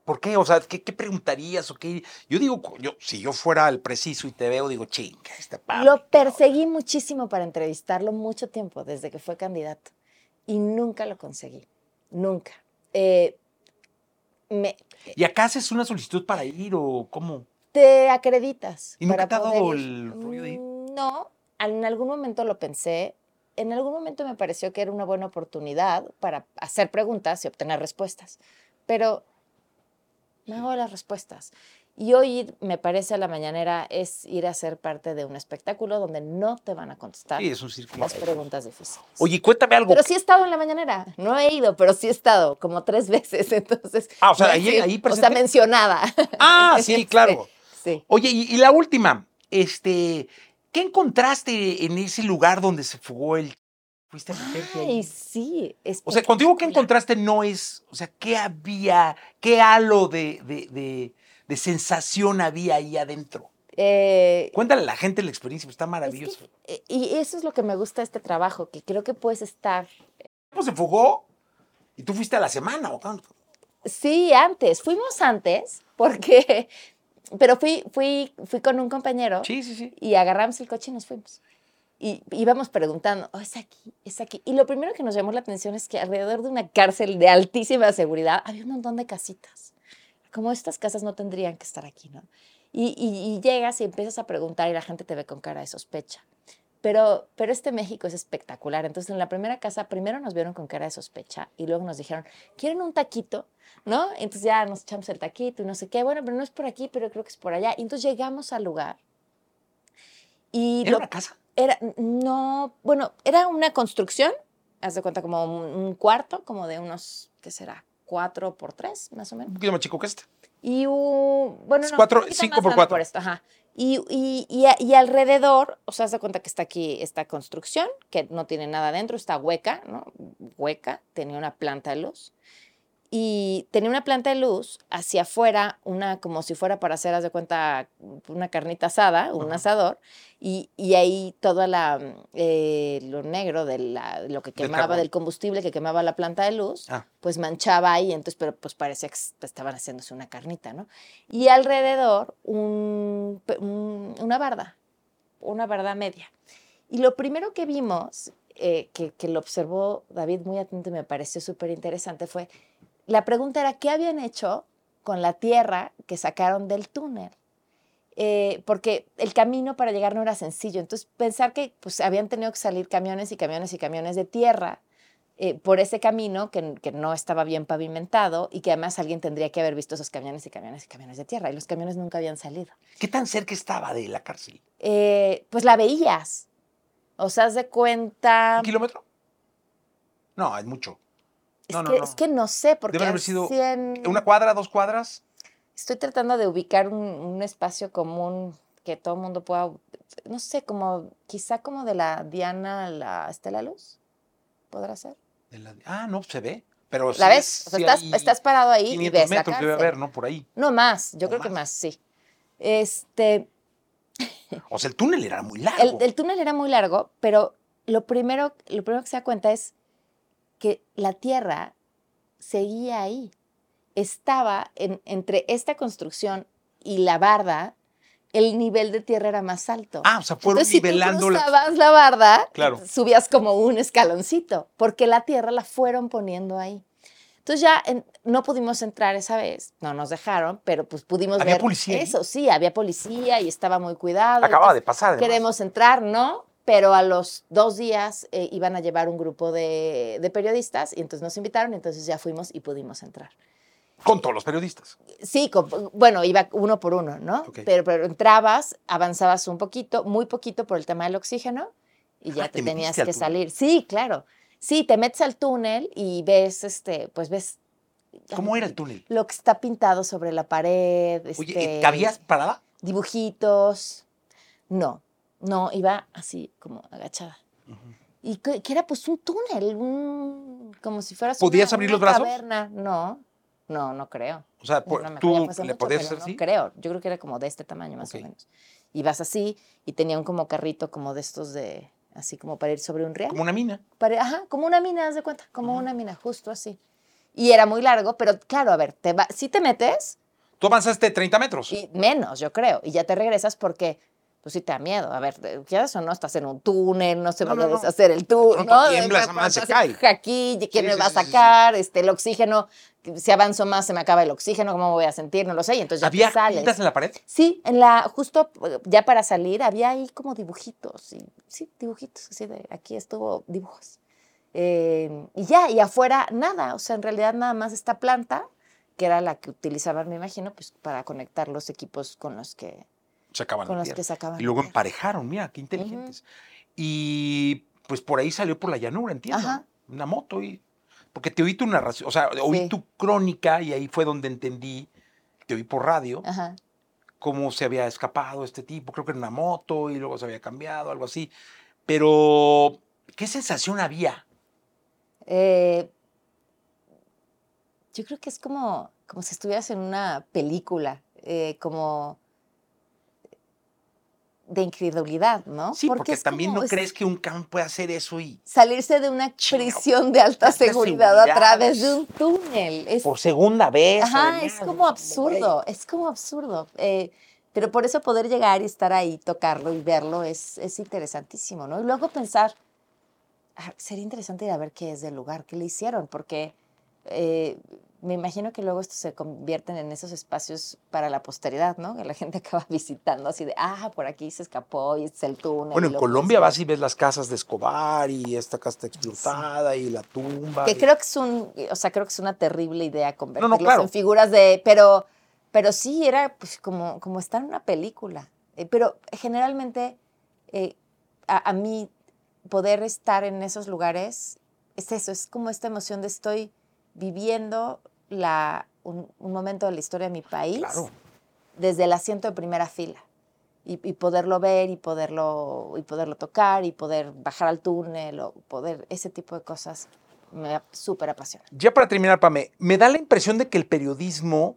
¿Por qué? O sea, ¿qué, qué preguntarías? O qué? Yo digo, yo, si yo fuera el preciso y te veo, digo, chinga, este Pame, Lo cabrón". perseguí muchísimo para entrevistarlo mucho tiempo, desde que fue candidato. Y nunca lo conseguí. Nunca. Eh, me, ¿Y acá haces una solicitud para ir o cómo? te acreditas. ¿Y nunca te ha dado el rollo de ir? Mm, No, en algún momento lo pensé. En algún momento me pareció que era una buena oportunidad para hacer preguntas y obtener respuestas. Pero me hago las respuestas. Y hoy me parece, a la mañanera es ir a ser parte de un espectáculo donde no te van a contestar Sí, es un círculo. las preguntas difíciles. Oye, cuéntame algo. Pero sí he estado en la mañanera. No he ido, pero sí he estado como tres veces. Entonces. Ah, o sea, ahí- ahí O sea, mencionada. Ah, sí, claro. Sí. Oye, y, y la última, este, ¿qué encontraste en ese lugar donde se fugó el... ¿Fuiste a meterte ahí? Ay, sí. O sea, cuando digo que encontraste no es, o sea, ¿qué había, qué halo de, de, de- de sensación había ahí adentro? Eh, Cuéntale a la gente la experiencia, está es maravilloso. que- eh, y eso es lo que me gusta de este trabajo, que creo que puedes estar. Pues se fugó y tú fuiste a la semana, ¿o cuándo? Sí, antes. Fuimos antes, porque. Pero fui, fui, fui con un compañero Sí, sí, sí. y agarramos el coche y nos fuimos. Y íbamos preguntando, oh, es aquí, es aquí. Y lo primero que nos llamó la atención es que alrededor de una cárcel de altísima seguridad había un montón de casitas. Como estas casas no tendrían que estar aquí, ¿no? Y, y- y llegas y empiezas a preguntar y la gente te ve con cara de sospecha. pero, pero este México es espectacular. Entonces, en la primera casa, primero nos vieron con cara de sospecha y luego nos dijeron, ¿quieren un taquito? ¿No? Entonces ya nos echamos el taquito y no sé qué. Bueno, pero no es por aquí, pero creo que es por allá. Y entonces llegamos al lugar. Y ¿Era lo- una casa? Era, no, bueno, era una construcción, haz de cuenta como un, un cuarto, como de unos, ¿qué será? Cuatro por tres, más o Un menos. poquito más chico que este. Y un, bueno, Es no, cuatro- un cinco por cuatro. por esto, ajá. Y, y, y alrededor, o sea, haz de cuenta que está aquí esta construcción, que no tiene nada adentro, está hueca, ¿no? Hueca, tenía una planta de luz. Y tenía una planta de luz hacia afuera, una como si fuera para hacer, haz de cuenta, una carnita asada, un Ajá. asador, y, y ahí todo la, eh, lo negro de la, lo que Del quemaba, del combustible que quemaba la planta de luz, Ah. pues manchaba ahí, entonces, pero pues parecía que estaban haciéndose una carnita, ¿no? Y alrededor un- una barda, una barda media. Y lo primero que vimos, eh, que, que lo observó David muy atento y me pareció súper interesante, fue, la pregunta era, ¿qué habían hecho con la tierra que sacaron del túnel? Eh, porque el camino para llegar no era sencillo. Entonces, pensar que pues, habían tenido que salir camiones y camiones y camiones de tierra eh, por ese camino que, que no estaba bien pavimentado y que además alguien tendría que haber visto esos camiones y camiones y camiones de tierra. Y los camiones nunca habían salido. ¿Qué tan cerca estaba de la cárcel? Eh, pues la veías. O sea, haz de cuenta. ¿Un kilómetro? No, es mucho. Es, No, que, no. es que no sé, porque Deben haber sido en- ¿Una cuadra, dos cuadras? estoy tratando de ubicar un, un espacio común que todo el mundo pueda, no sé, como quizá como de la Diana a la Estela Luz, ¿podrá ser? De la- Ah, no, se ve. Pero ¿La sí ves? es- O sea, sí estás, estás parado ahí y 500 ves la metros debe cárcel. haber, ¿no? Por ahí. No más, yo ¿O creo que más? más, sí. Este, O sea, el túnel era muy largo. el, el túnel era muy largo, pero lo primero, lo primero que se da cuenta es que la tierra seguía ahí. Estaba en- entre esta construcción y la barda, el nivel de tierra era más alto. Ah, o sea, fueron Entonces, si tú nivelando la... cruzabas la barda, Claro. subías como un escaloncito, porque la tierra la fueron poniendo ahí. Entonces ya en- no pudimos entrar esa vez, no nos dejaron, pero pues pudimos ¿Había ver policía eso, sí, había policía y estaba muy cuidado. Acababa de pasar, además. Queremos entrar, ¿no? Pero a los dos días eh, iban a llevar un grupo de, de periodistas y entonces nos invitaron, entonces ya fuimos y pudimos entrar. Con todos los periodistas. Sí, con- bueno, iba uno por uno, ¿no? Pero, pero entrabas, avanzabas un poquito, muy poquito por el tema del oxígeno y ya Ah, te ¿te tenías que salir. Sí, claro. Sí, te metes al túnel y ves, este, pues ves ¿Cómo era el túnel? lo que está pintado sobre la pared. Oye, este, ¿eh, ¿cabías parada? Dibujitos. No, no, iba así como agachada. Y que, que era pues un túnel, un, como si fueras ¿Podías una- abrir una los brazos? caverna. No, no, no creo. O sea, por- No, tú hace le mucho, podías hacer no así. creo. Yo creo que era como de este tamaño más Ok. o menos. Y vas así y tenía un como carrito como de estos de así como para ir sobre un riel. Como una mina. Para- ajá, como una mina, haz de cuenta, como Ajá. una mina, justo así. Y era muy largo, pero claro, a ver, te va, si te metes Tú avanzaste 30 metros. y menos, yo creo, y ya te regresas porque pues sí te da miedo. A ver, quieras o no, estás en un túnel, no se va a no, no. deshacer el túnel, ¿no? tiembla, De esa madre se cae. Aquí, ¿quién Sí, me sí, va a sí, sí, sacar? Este, el oxígeno, si avanzo más se me acaba el oxígeno, ¿cómo me voy a sentir? No lo sé, y entonces ya ¿Había te sales. pintas en la pared? Sí, en la, justo eh, ya para salir, había ahí como dibujitos, y, sí, dibujitos, así de, aquí estuvo dibujos. Eh, y ya, y afuera nada, o sea, en realidad nada más esta planta, que era la que utilizaban, me imagino, pues para conectar los equipos con los que, Se acaban con los que sacaban. Y luego tierra. emparejaron, mira, qué inteligentes. Y pues por ahí salió por la llanura, entiendo. Ajá. Una moto y... Porque te oí tu narración, o sea, oí Sí. tu crónica y ahí fue donde entendí, te oí por radio, Ajá. cómo se había escapado este tipo, creo que en una moto y luego se había cambiado, algo así. Pero, ¿qué sensación había? Eh, yo creo que es como, como si estuvieras en una película, eh, como de incredulidad, ¿no? Sí, porque, es también como no es- crees que un can puede hacer eso y salirse de una Chinga, prisión de alta alta seguridad a seguridad. través de un túnel. Es, por segunda vez. ajá, además, es como absurdo, es como absurdo. Eh, pero por eso poder llegar y estar ahí, tocarlo y verlo es, es interesantísimo, ¿no? Y luego pensar, ah, sería interesante ir a ver qué es del lugar, qué le hicieron, porque eh, me imagino que luego estos se convierten en esos espacios para la posteridad, ¿no? Que la gente acaba visitando así de, ah, por aquí se escapó y es el túnel. Bueno, en lo Colombia vas y ves las casas de Escobar y esta casa está explotada y la tumba. Que y- creo que es un, o sea, creo que es una terrible idea convertirlos claro. en figuras de, pero, pero sí era pues como, como estar en una película. Eh, pero generalmente eh, a, a mí poder estar en esos lugares es eso, es como esta emoción de estoy viviendo la, un, un momento de la historia de mi país Claro. desde el asiento de primera fila. Y, y poderlo ver y poderlo, y poderlo tocar y poder bajar al túnel o poder, ese tipo de cosas me súper apasiona. Ya para terminar, Pame, me da la impresión de que el periodismo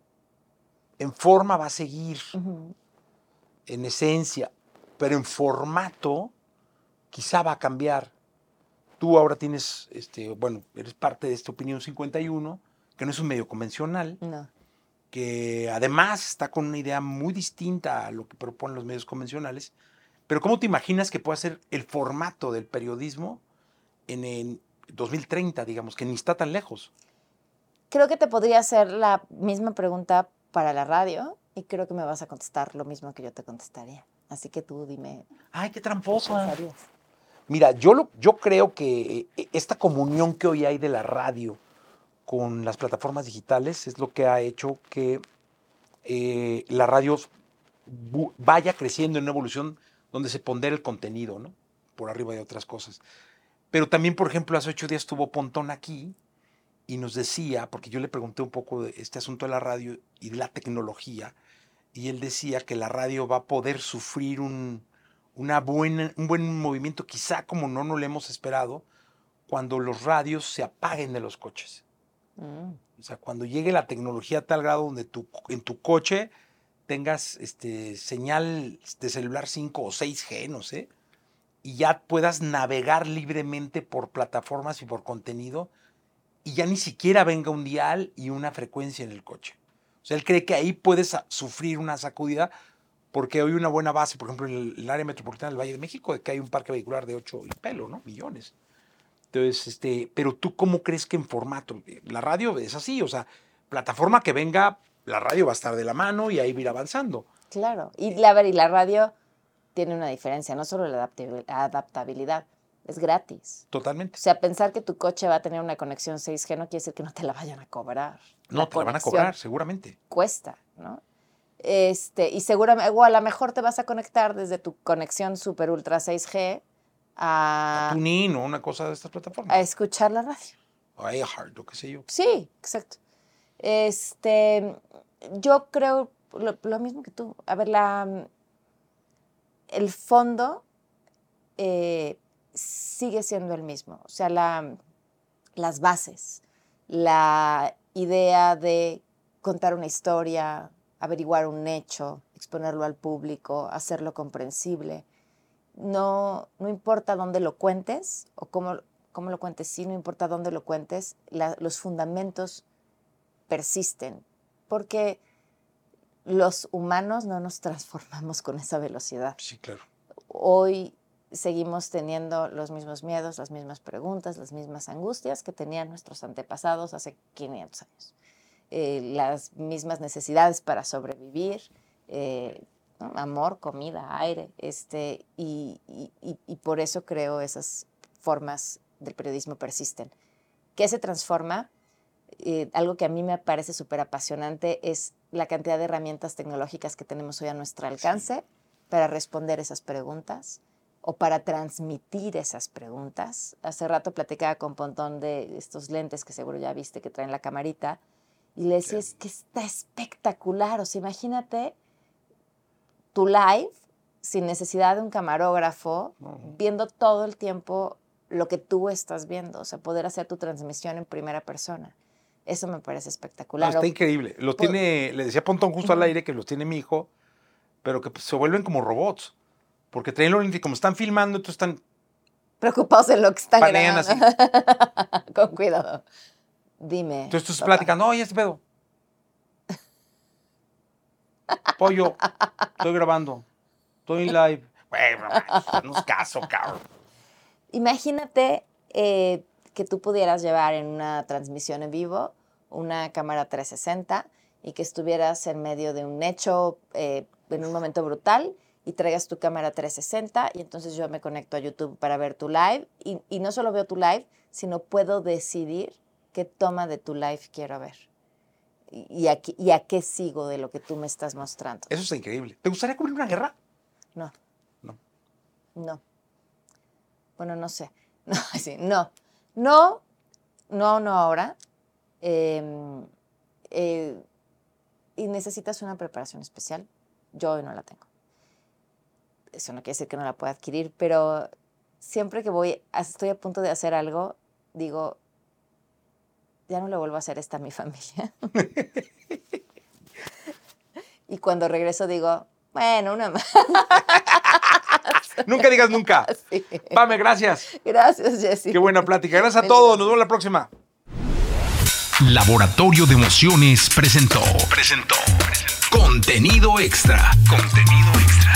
en forma va a seguir, Ujú. en esencia, pero en formato quizá va a cambiar. Tú ahora tienes, este, bueno, eres parte de esta Opinión 51, que no es un medio convencional, No. que además está con una idea muy distinta a lo que proponen los medios convencionales. Pero ¿cómo te imaginas que pueda ser el formato del periodismo en, en 2030, digamos, que ni está tan lejos? Creo que te podría hacer la misma pregunta para la radio y creo que me vas a contestar lo mismo que yo te contestaría. Así que tú dime, ¡Ay, qué tramposo! ¿qué? Mira, yo, creo que eh, esta comunión que hoy hay de la radio con las plataformas digitales es lo que ha hecho que eh, la radio vaya creciendo en una evolución donde se pondera el contenido, ¿no? Por arriba de otras cosas. Pero también, por ejemplo, hace ocho días estuvo Pontón aquí y nos decía, porque yo le pregunté un poco de este asunto de la radio y de la tecnología, y él decía que la radio va a poder sufrir un, una buena, un buen movimiento, quizá como no nos lo hemos esperado, cuando los radios se apaguen de los coches. Mm, O sea, cuando llegue la tecnología a tal grado donde tu, en tu coche tengas este, señal de celular 5 o 6G, no sé, y ya puedas navegar libremente por plataformas y por contenido, y ya ni siquiera venga un dial y una frecuencia en el coche. O sea, él cree que ahí puedes sufrir una sacudida, porque hoy una buena base, por ejemplo, en el, área metropolitana del Valle de México, de que hay un parque vehicular de 8 y pelo, ¿no? Millones. Entonces, este, pero tú cómo crees que en formato, la radio es así, o sea, plataforma que venga, la radio va a estar de la mano y ahí va a ir avanzando. Claro. Y la, ver, y la radio tiene una diferencia, no solo la adaptabil- adaptabilidad, es gratis. Totalmente. O sea, pensar que tu coche va a tener una conexión 6G no quiere decir que no te la vayan a cobrar. No, te la van a cobrar, seguramente. Cuesta, ¿no? Este, y seguramente, o a lo mejor te vas a conectar desde tu conexión super ultra 6G a, TuneIn o una cosa de estas plataformas. a escuchar la radio. O iHeart, o qué sé yo. Sí, exacto. Este, yo creo lo, lo mismo que tú. A ver, la, el fondo eh, sigue siendo el mismo. O sea, la, las bases, la idea de contar una historia, averiguar un hecho, exponerlo al público, hacerlo comprensible. No, no importa dónde lo cuentes o cómo, cómo lo cuentes, sí, no importa dónde lo cuentes, la- los fundamentos persisten, porque los humanos no nos transformamos con esa velocidad. Sí, claro. Hoy seguimos teniendo los mismos miedos, las mismas preguntas, las mismas angustias que tenían nuestros antepasados hace 500 años. Eh, las mismas necesidades para sobrevivir, eh, ¿no? amor, comida, aire, este, y, y- y- y por eso creo esas formas del periodismo persisten. ¿Qué se transforma? Eh, algo que a mí me parece súper apasionante es la cantidad de herramientas tecnológicas que tenemos hoy a nuestro alcance para responder esas preguntas o para transmitir esas preguntas. Hace rato platicaba con Pontón de estos lentes que seguro ya viste que traen la camarita y le decía, es que está espectacular, o sea, imagínate tu live sin necesidad de un camarógrafo, Ujú. viendo todo el tiempo lo que tú estás viendo, o sea, poder hacer tu transmisión en primera persona. Eso me parece No, espectacular. está increíble. Lo tiene, le decía Pontón justo al Ujú. aire que los tiene mi hijo, pero que pues, se vuelven como robots. Porque traen y como están filmando, entonces están Preocupados en lo que están grabando. Con cuidado. Dime. Entonces tú estás papá. platicando, oye, este pedo. Pollo, estoy grabando, estoy en live. Güey, no es caso, cabrón. Imagínate eh, que tú pudieras llevar en una transmisión en vivo una cámara 360 y que estuvieras en medio de un hecho eh, en un momento brutal y traigas tu cámara 360 y entonces yo me conecto a YouTube para ver tu live y, y no solo veo tu live, sino puedo decidir qué toma de tu live quiero ver y, a, qué- y a qué sigo de lo que tú me estás mostrando. Eso está increíble. ¿Te gustaría cubrir una guerra? No. No. No. Bueno, no sé. No, sí, no. No, no, no ahora. Em, eh, y necesitas una preparación especial. Yo hoy no la tengo. Eso no quiere decir que no la pueda adquirir, pero siempre que voy, estoy a punto de hacer algo, digo, ya no le vuelvo a hacer esta a mi familia. y cuando regreso digo, bueno, una más. Nunca digas nunca. Sí. Pame, gracias. Gracias, Jessy. Qué buena plática. Gracias a todos. Nos vemos la próxima. Laboratorio de Emociones presentó. Presentó. Contenido extra. Contenido extra.